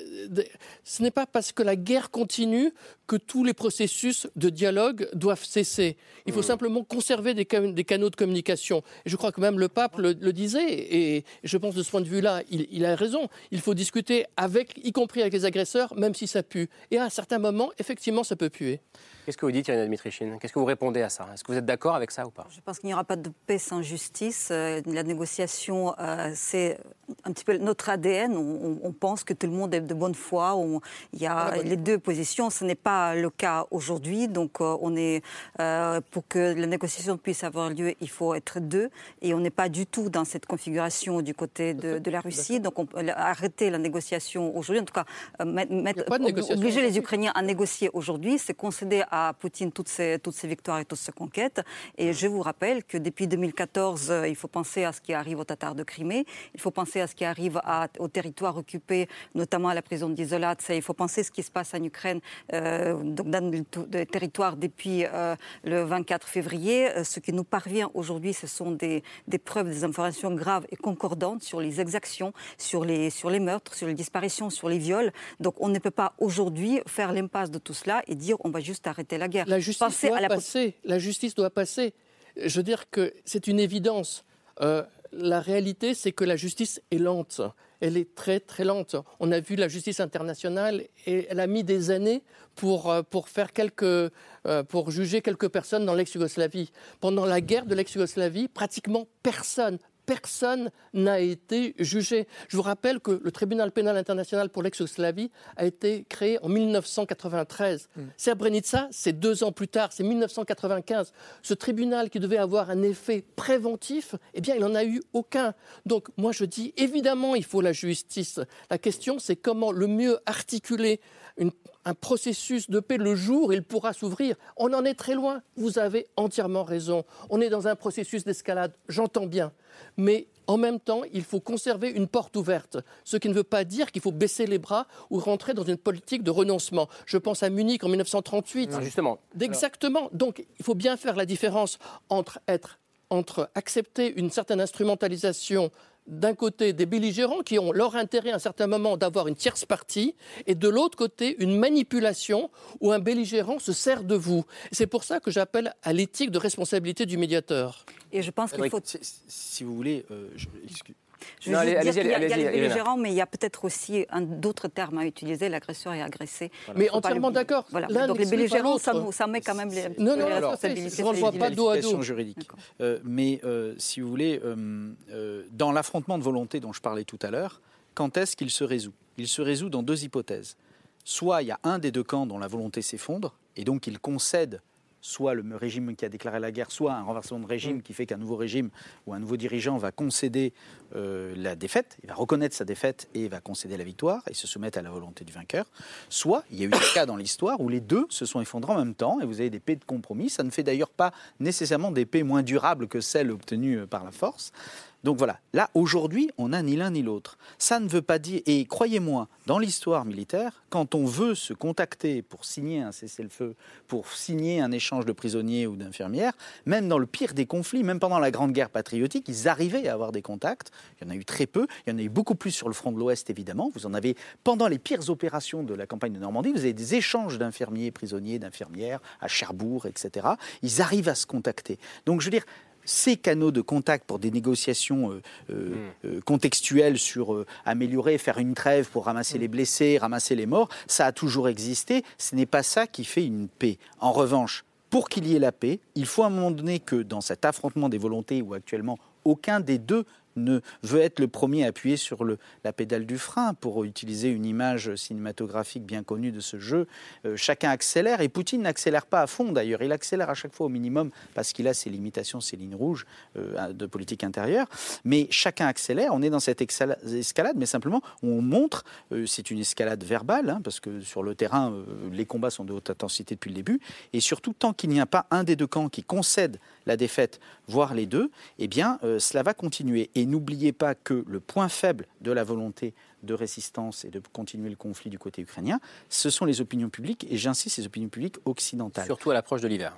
ce n'est pas parce que la guerre continue que tous les processus de dialogue doivent cesser. Il faut mmh. simplement conserver des, des canaux de communication. Et je crois que même le pape le, disait, et je pense de ce point de vue-là, il, il, a raison. Il faut discuter avec, y compris avec les agresseurs, même si ça pue. Et à un certain moment, effectivement, ça peut puer. Qu'est-ce que vous dites, Yann Dmitrichine? Qu'est-ce que vous répondez à ça? Est-ce que vous êtes d'accord avec ça ou pas? Je pense qu'il n'y aura pas de paix sans justice. Euh, la négociation, euh, c'est un petit peu notre ADN. On, pense que tout le monde est de bonne foi. il y a les deux positions. Ce n'est pas le cas aujourd'hui. Donc, euh, on est pour que la négociation puisse avoir lieu, il faut être deux. Et on n'est pas du tout dans cette configuration du côté de, la Russie. Donc, on peut arrêter la négociation aujourd'hui. En tout cas, mettre, obliger les Ukrainiens à négocier aujourd'hui, c'est concéder à Poutine toutes ces, toutes ces victoires et toutes ces conquêtes. Et je vous rappelle que depuis 2014, il faut penser à ce qui arrive aux Tatars de Crimée, il faut penser à ce qui arrive à, aux territoires occupés, notamment à la prison d'Isolat, il faut penser à ce qui se passe en Ukraine, donc dans le territoire depuis le 24 février. Ce qui nous parvient aujourd'hui, ce sont des, des preuves, des informations graves et concordantes sur les exactions, sur les, sur les meurtres, sur les disparitions, sur les viols. Donc on ne peut pas aujourd'hui faire l'impasse de tout cela et dire on va juste arrêter la guerre. La justice doit passer. La justice doit passer. Je veux dire que c'est une évidence. Euh, la réalité, c'est que la justice est lente. Elle est très très lente. On a vu la justice internationale et elle a mis des années pour, euh, euh, juger quelques personnes dans l'ex-Yougoslavie. Pendant la guerre de l'ex-Yougoslavie, pratiquement personne, personne n'a été jugé. Je vous rappelle que le tribunal pénal international pour l'ex-Yougoslavie a été créé en 1993. Mm. Srebrenica, c'est deux ans plus tard, c'est 1995. Ce tribunal qui devait avoir un effet préventif, eh bien, il n'en a eu aucun. Donc, moi, je dis, évidemment, il faut la justice. La question, c'est comment le mieux articuler un processus de paix le jour où il pourra s'ouvrir. On en est très loin. Vous avez entièrement raison. On est dans un processus d'escalade, j'entends bien. Mais en même temps, il faut conserver une porte ouverte, ce qui ne veut pas dire qu'il faut baisser les bras ou rentrer dans une politique de renoncement. Je pense à Munich en 1938. Ah, justement. Exactement. Donc, il faut bien faire la différence entre être entre accepter une certaine instrumentalisation d'un côté des belligérants qui ont leur intérêt à un certain moment d'avoir une tierce partie, et de l'autre côté une manipulation où un belligérant se sert de vous. C'est pour ça que j'appelle à l'éthique de responsabilité du médiateur. Et je pense qu'il faut... Si, vous voulez, euh, je veux dire qu'il y a, les belligérants, mais il y a peut-être aussi d'autres termes à utiliser, l'agresseur et agressé. Mais entièrement d'accord. Voilà. Donc les belligérants, ça, ça, met quand même les, non, non, responsabilités. On ne voit pas dos à dos. juridique. Euh, mais euh, si vous voulez, euh, dans l'affrontement de volonté dont je parlais tout à l'heure, quand est-ce qu'il se résout? Il se résout dans deux hypothèses. Soit il y a un des deux camps dont la volonté s'effondre, et donc il concède soit le régime qui a déclaré la guerre, soit un renversement de régime mm. qui fait qu'un nouveau régime ou un nouveau dirigeant va concéder euh, la défaite, il va reconnaître sa défaite et va concéder la victoire et se soumettre à la volonté du vainqueur. Soit il y a eu des cas dans l'histoire où les deux se sont effondrés en même temps et vous avez des paix de compromis. Ça ne fait d'ailleurs pas nécessairement des paix moins durables que celles obtenues euh, par la force. Donc voilà, là aujourd'hui, on n'a ni l'un ni l'autre. Ça ne veut pas dire, et croyez-moi, dans l'histoire militaire, quand on veut se contacter pour signer un cessez-le-feu, pour signer un échange de prisonniers ou d'infirmières, même dans le pire des conflits, même pendant la Grande Guerre patriotique, ils arrivaient à avoir des contacts. Il y en a eu très peu, il y en a eu beaucoup plus sur le front de l'Ouest évidemment. Vous en avez pendant les pires opérations de la campagne de Normandie, vous avez des échanges d'infirmiers, prisonniers, d'infirmières à Cherbourg, etc. Ils arrivent à se contacter. Donc je veux dire, ces canaux de contact pour des négociations euh, euh, hmm. euh, contextuelles sur améliorer, faire une trêve pour ramasser hmm. les blessés, ramasser les morts, ça a toujours existé. Ce n'est pas ça qui fait une paix. En revanche, pour qu'il y ait la paix, il faut à un moment donné que dans cet affrontement des volontés où actuellement aucun des deux ne veut être le premier à appuyer sur la pédale du frein pour utiliser une image cinématographique bien connue de ce jeu. Euh, chacun accélère et Poutine n'accélère pas à fond d'ailleurs, il accélère à chaque fois au minimum parce qu'il a ses limitations, ses lignes rouges euh, de politique intérieure. Mais chacun accélère, on est dans cette escalade, mais simplement on montre, euh, c'est une escalade verbale hein, parce que sur le terrain les combats sont de haute intensité depuis le début et surtout tant qu'il n'y a pas un des deux camps qui concède la défaite, voire les deux, eh bien cela va continuer. N'oubliez pas que le point faible de la volonté de résistance et de continuer le conflit du côté ukrainien, ce sont les opinions publiques, et j'insiste, les opinions publiques occidentales. Surtout à l'approche de l'hiver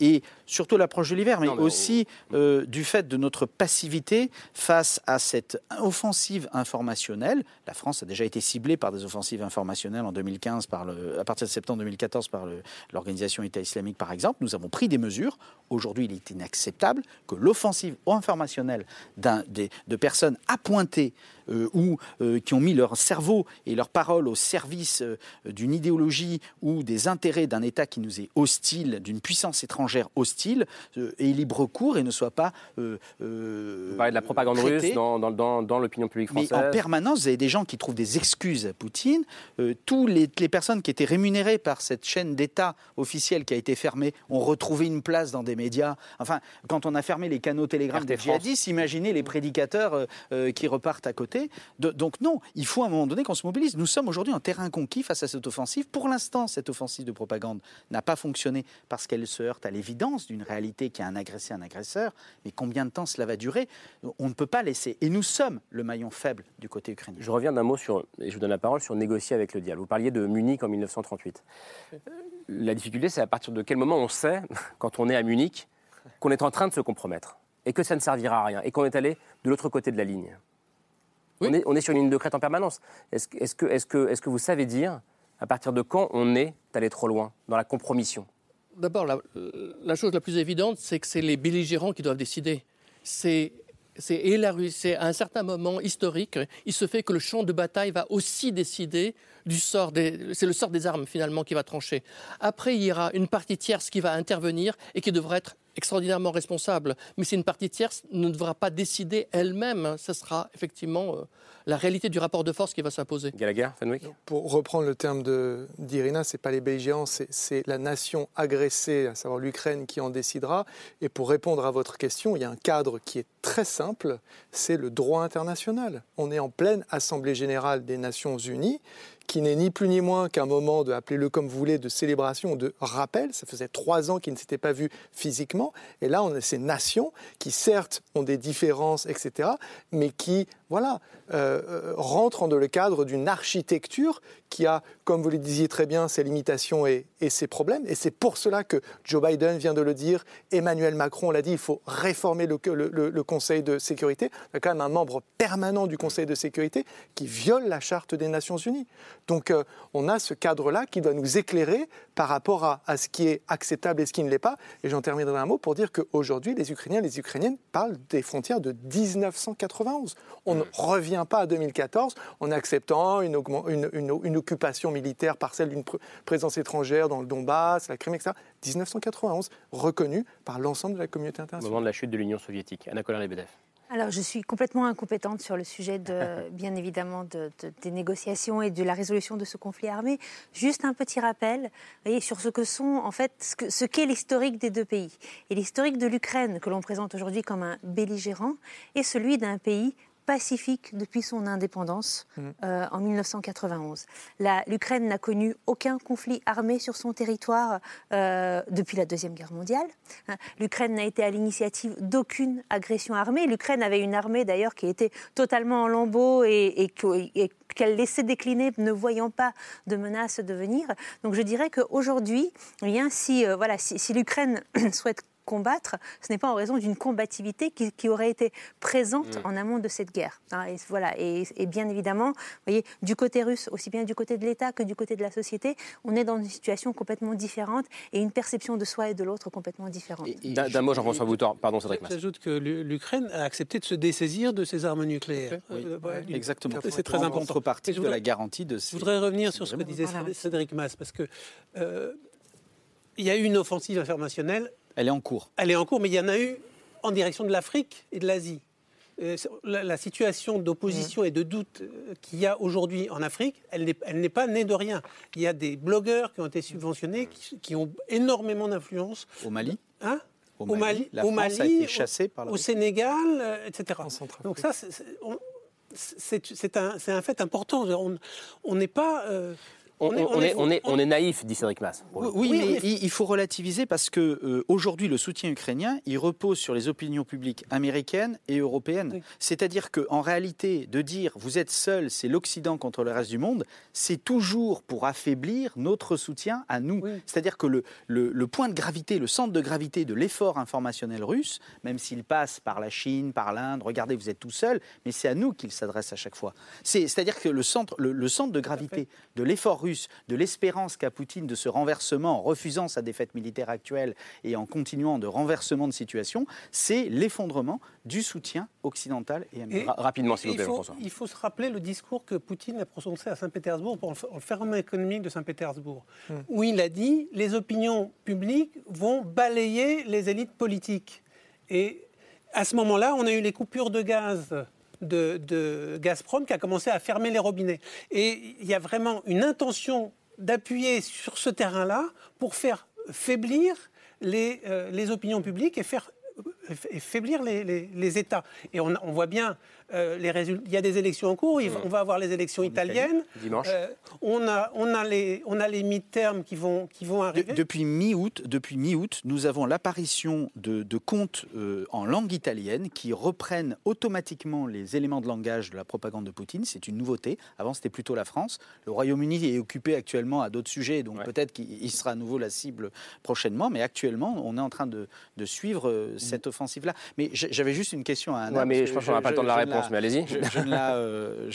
et surtout l'approche de l'hiver, mais, aussi euh, du fait de notre passivité face à cette offensive informationnelle. La France a déjà été ciblée par des offensives informationnelles en 2015, par le, à partir de septembre 2014, par l'organisation État islamique, par exemple. Nous avons pris des mesures. Aujourd'hui, il est inacceptable que l'offensive informationnelle de personnes appointées euh, ou euh, qui ont mis leur cerveau et leur parole au service d'une idéologie ou des intérêts d'un État qui nous est hostile, d'une puissance étrangère, étrangère hostile euh, ait libre cours et ne soit pas. Euh, Vous parlez de la propagande russe dans, dans, dans, l'opinion publique française. Mais en permanence, vous avez des gens qui trouvent des excuses à Poutine. Euh, tous les, les, personnes qui étaient rémunérées par cette chaîne d'État officielle qui a été fermée ont retrouvé une place dans des médias. Enfin, quand on a fermé les canaux télégrammes des djihadistes, imaginez les prédicateurs qui repartent à côté. De, donc non, il faut à un moment donné qu'on se mobilise. Nous sommes aujourd'hui en terrain conquis face à cette offensive. Pour l'instant, cette offensive de propagande n'a pas fonctionné parce qu'elle se heurte à l'évidence d'une réalité qui a un agressé, un agresseur. Mais combien de temps cela va durer On ne peut pas laisser. Et nous sommes le maillon faible du côté ukrainien. Je reviens d'un mot sur, et je vous donne la parole, sur négocier avec le diable. Vous parliez de Munich en 1938. La difficulté, c'est à partir de quel moment on sait, quand on est à Munich, qu'on est en train de se compromettre et que ça ne servira à rien et qu'on est allé de l'autre côté de la ligne? On, est, on, est, sur une ligne de crête en permanence. Est-ce est que, est que, est que vous savez dire à partir de quand on est allé trop loin dans la compromission? D'abord, la, chose la plus évidente, c'est que c'est les belligérants qui doivent décider. C'est et à un certain moment historique, il se fait que le champ de bataille va aussi décider du sort des. C'est le sort des armes finalement qui va trancher. Après, il y aura une partie tierce qui va intervenir et qui devra être extraordinairement responsable. Mais c'est une partie tierce ne devra pas décider elle-même. Ce sera effectivement euh, la réalité du rapport de force qui va s'imposer. Gallagher, Fenwick Pour reprendre le terme d'Irina, ce n'est pas les belligérants, c'est la nation agressée, à savoir l'Ukraine, qui en décidera. Et pour répondre à votre question, il y a un cadre qui est très simple, c'est le droit international. On est en pleine Assemblée générale des Nations unies qui n'est ni plus ni moins qu'un moment de, appelez-le comme vous voulez, de célébration, de rappel. Ça faisait trois ans qu'ils ne s'étaient pas vus physiquement. Et là, on a ces nations qui, certes, ont des différences, etc., mais qui, voilà, euh, euh, rentrent dans le cadre d'une architecture qui a, comme vous le disiez très bien, ses limitations et, ses problèmes. Et c'est pour cela que Joe Biden vient de le dire, Emmanuel Macron l'a dit, il faut réformer le, le, Conseil de sécurité. Il y a quand même un membre permanent du Conseil de sécurité qui viole la charte des Nations Unies. Donc euh, on a ce cadre-là qui doit nous éclairer par rapport à, à, ce qui est acceptable et ce qui ne l'est pas. Et j'en terminerai un mot pour dire qu'aujourd'hui, les Ukrainiens et les Ukrainiennes parlent des frontières de 1991. On ne revient pas à 2014 en acceptant une, une, une occupation militaire partielle d'une présence étrangère dans le Donbass, la Crimée, etc. 1991, reconnu par l'ensemble de la communauté internationale. Au moment de la chute de l'Union soviétique. Anna Kolar-Lebedev. Alors, je suis complètement incompétente sur le sujet, de, bien évidemment, de, des négociations et de la résolution de ce conflit armé. Juste un petit rappel voyez, sur ce que sont, en fait, ce qu'est l'historique des deux pays. Et l'historique de l'Ukraine, que l'on présente aujourd'hui comme un belligérant, est celui d'un pays pacifique depuis son indépendance mmh. euh, en 1991. L'Ukraine n'a connu aucun conflit armé sur son territoire euh, depuis la Deuxième Guerre mondiale. Hein, L'Ukraine n'a été à l'initiative d'aucune agression armée. L'Ukraine avait une armée d'ailleurs qui était totalement en lambeaux et, qu'elle laissait décliner, ne voyant pas de menaces de venir. Donc je dirais qu'aujourd'hui, eh si, euh, voilà, si, si l'Ukraine souhaite combattre, ce n'est pas en raison d'une combativité qui, aurait été présente mm. en amont de cette guerre. Hein, et, voilà, et, bien évidemment, vous voyez, du côté russe, aussi bien du côté de l'État que du côté de la société, on est dans une situation complètement différente et une perception de soi et de l'autre complètement différente. D'un mot, Jean-François Boutor, pardon, Cédric J'ajoute que l'Ukraine a accepté de se dessaisir de ses armes nucléaires. Euh, Exactement. C'est très important. contrepartie de la garantie de ces... Je voudrais revenir sur ce que disait Cédric Mass, parce que euh, il y a eu une offensive informationnelle elle est en cours. Elle est en cours, mais il y en a eu en direction de l'Afrique et de l'Asie. Euh, la, situation d'opposition mmh. et de doute euh, qu'il y a aujourd'hui en Afrique, elle n'est pas née de rien. Il y a des blogueurs qui ont été subventionnés, qui, ont énormément d'influence. Au Mali Hein au Mali, la au France a été chassée par au Sénégal, euh, etc. Donc ça, c'est un, un, fait important. On n'est pas on, est, on, est, on, est, naïf, dit Cédric Mass. Oui, mais il faut relativiser parce que euh, aujourd'hui, le soutien ukrainien, il repose sur les opinions publiques américaines et européennes. C'est-à-dire qu'en réalité, de dire vous êtes seul, c'est l'Occident contre le reste du monde, c'est toujours pour affaiblir notre soutien à nous. C'est-à-dire que le, le, point de gravité, le centre de gravité de l'effort informationnel russe, même s'il passe par la Chine, par l'Inde, regardez, vous êtes tout seul, mais c'est à nous qu'il s'adresse à chaque fois. C'est-à-dire que le centre, le, centre de gravité de l'effort russe De l'espérance qu'a Poutine de ce renversement en refusant sa défaite militaire actuelle et en continuant de renversement de situation, c'est l'effondrement du soutien occidental et américain. rapidement, s'il vous plaît, il faut, François. il faut se rappeler le discours que Poutine a prononcé à Saint-Pétersbourg pour le phénomène économique de Saint-Pétersbourg, Hmm. où il a dit les opinions publiques vont balayer les élites politiques. Et à ce moment-là, on a eu les coupures de gaz de, Gazprom qui a commencé à fermer les robinets. Et il y a vraiment une intention d'appuyer sur ce terrain-là pour faire faiblir les, euh, les opinions publiques et faire faiblir les, les- les États. Et on, on voit bien euh, les résultats. Il y a des élections en cours. va- On va avoir les élections italiennes. Dimanche. Euh, on, a, on, a les, on a les mi-termes qui vont, qui vont De- arriver. depuis mi-août, depuis mi-août, nous avons l'apparition de, de comptes euh, en langue italienne qui reprennent automatiquement les éléments de langage de la propagande de Poutine. C'est une nouveauté. Avant, c'était plutôt la France. Le Royaume-Uni est occupé actuellement à d'autres sujets, donc peut-être qu'il il sera à nouveau la cible prochainement. Mais actuellement, on est en train de, de suivre euh, cette offensive-là. Mais j'avais juste une question à Anna. Ouais, mais je pense qu'on n'a pas le temps de la réponse, mais allez-y. Je, la, euh,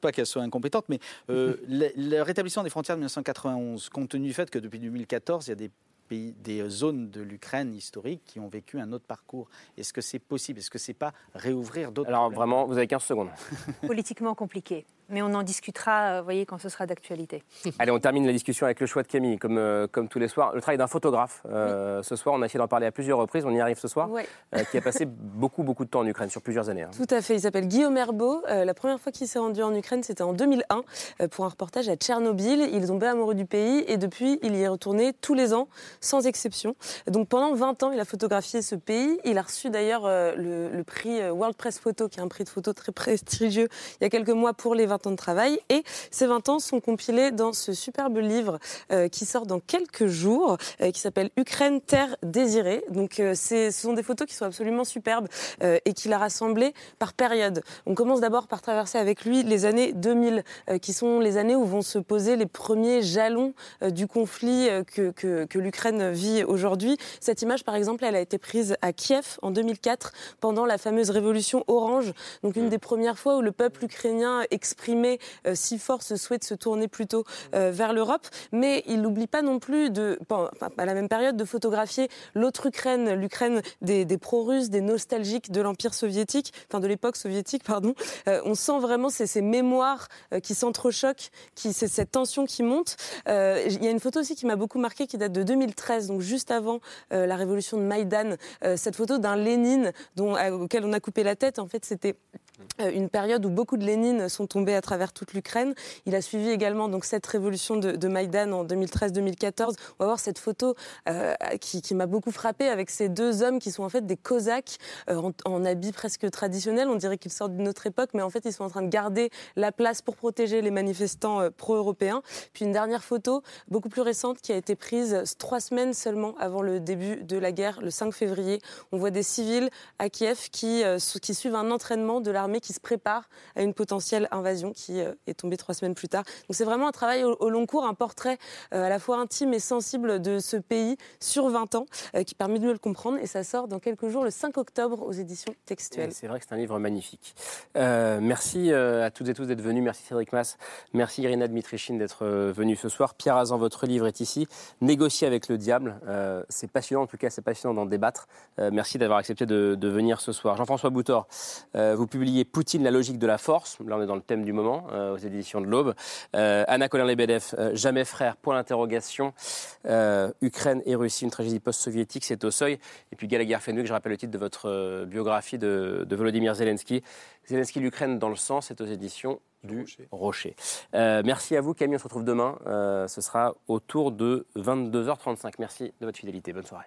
pas qu'elle soit incompétente, mais euh, le, le rétablissement des frontières de 1991, compte tenu du fait que depuis 2014, il y a des pays, des zones de l'Ukraine historique qui ont vécu un autre parcours. Est-ce que c'est possible? Est-ce que c'est pas réouvrir d'autres Alors problèmes? vraiment, vous avez 15 secondes. Politiquement compliqué. Mais on en discutera, euh, voyez, quand ce sera d'actualité. Allez, on termine la discussion avec le choix de Camille, comme, euh, comme tous les soirs. Le travail d'un photographe. Euh, Ce soir, on a essayé d'en parler à plusieurs reprises. On y arrive ce soir. Ouais. Euh, qui a passé beaucoup, beaucoup de temps en Ukraine, sur plusieurs années. hein. Tout à fait. Il s'appelle Guillaume Herbeau. Euh, la première fois qu'il s'est rendu en Ukraine, c'était en 2001 euh, pour un reportage à Tchernobyl. Il est tombé amoureux du pays et depuis, il y est retourné tous les ans, sans exception. Donc pendant 20 ans, il a photographié ce pays. Il a reçu d'ailleurs euh, le, le prix World Press Photo, qui est un prix de photo très prestigieux, il y a quelques mois pour les 20 ans de travail. Et ces 20 ans sont compilés dans ce superbe livre euh, qui sort dans quelques jours, euh, qui s'appelle Ukraine, terre désirée. Donc euh, ce sont des photos qui sont absolument superbes euh, et qu'il a rassemblées par période. On commence d'abord par traverser avec lui les années 2000, euh, qui sont les années où vont se poser les premiers jalons du conflit que, que, que l'Ukraine vit aujourd'hui. Cette image, par exemple, elle a été prise à Kiev en 2004 pendant la fameuse révolution orange, donc une des premières fois où le peuple ukrainien exprimait euh, si fort ce souhait de se tourner plutôt euh, vers l'Europe. Mais il n'oublie pas non plus, de, bon, à la même période, de photographier l'autre Ukraine, l'Ukraine des, des pro-russes, des nostalgiques de l'Empire soviétique, enfin de l'époque soviétique, pardon. Euh, on sent vraiment ces, ces mémoires qui s'entrechoquent, qui, c'est cette tension qui monte. Il y a une photo aussi qui m'a beaucoup marqué, qui date de 2013, donc juste avant la révolution de Maïdan. Cette photo d'un Lénine dont, auquel on a coupé la tête, en fait, c'était une période où beaucoup de Lénines sont tombés à travers toute l'Ukraine. Il a suivi également donc cette révolution de, de Maïdan en 2013-2014. On va voir cette photo euh, qui, m'a beaucoup frappée avec ces deux hommes qui sont en fait des Cosaques euh, en, en habits presque traditionnels. On dirait qu'ils sortent d'une autre époque, mais en fait ils sont en train de garder la place pour protéger les manifestants euh, pro-européens. Puis une dernière photo, beaucoup plus récente, qui a été prise trois semaines seulement avant le début de la guerre, le 5 février. On voit des civils à Kiev qui suivent un entraînement de l'armée qui se prépare à une potentielle invasion qui euh, est tombée trois semaines plus tard. Donc c'est vraiment un travail au, long cours, un portrait euh, à la fois intime et sensible de ce pays sur 20 ans euh, qui permet de mieux le comprendre. Et ça sort dans quelques jours, le 5 octobre, aux éditions textuelles. C'est vrai que c'est un livre magnifique. Merci à toutes et tous d'être venus. Merci Cédric Mass. Merci Irina Dmitrichine d'être venue ce soir. Pierre Azan, votre livre est ici. Négocier avec le diable. Euh, c'est passionnant, en tout cas, c'est passionnant d'en débattre. Merci d'avoir accepté de, de venir ce soir. Jean-François Boutor, vous publiez Poutine, la logique de la force. Là, on est dans le thème du moment, euh, aux éditions de l'Aube. Euh, Anna Colin-Lebedev, euh, Jamais frère, point d'interrogation. Ukraine et Russie, une tragédie post-soviétique, c'est au seuil. Et puis Gallagher Fenwick, je rappelle le titre de votre biographie de, de Volodymyr Zelensky. Zelensky, l'Ukraine dans le sang, c'est aux éditions du Rocher. Euh, merci à vous, Camille. On se retrouve demain. Euh, ce sera autour de 22h35. Merci de votre fidélité. Bonne soirée.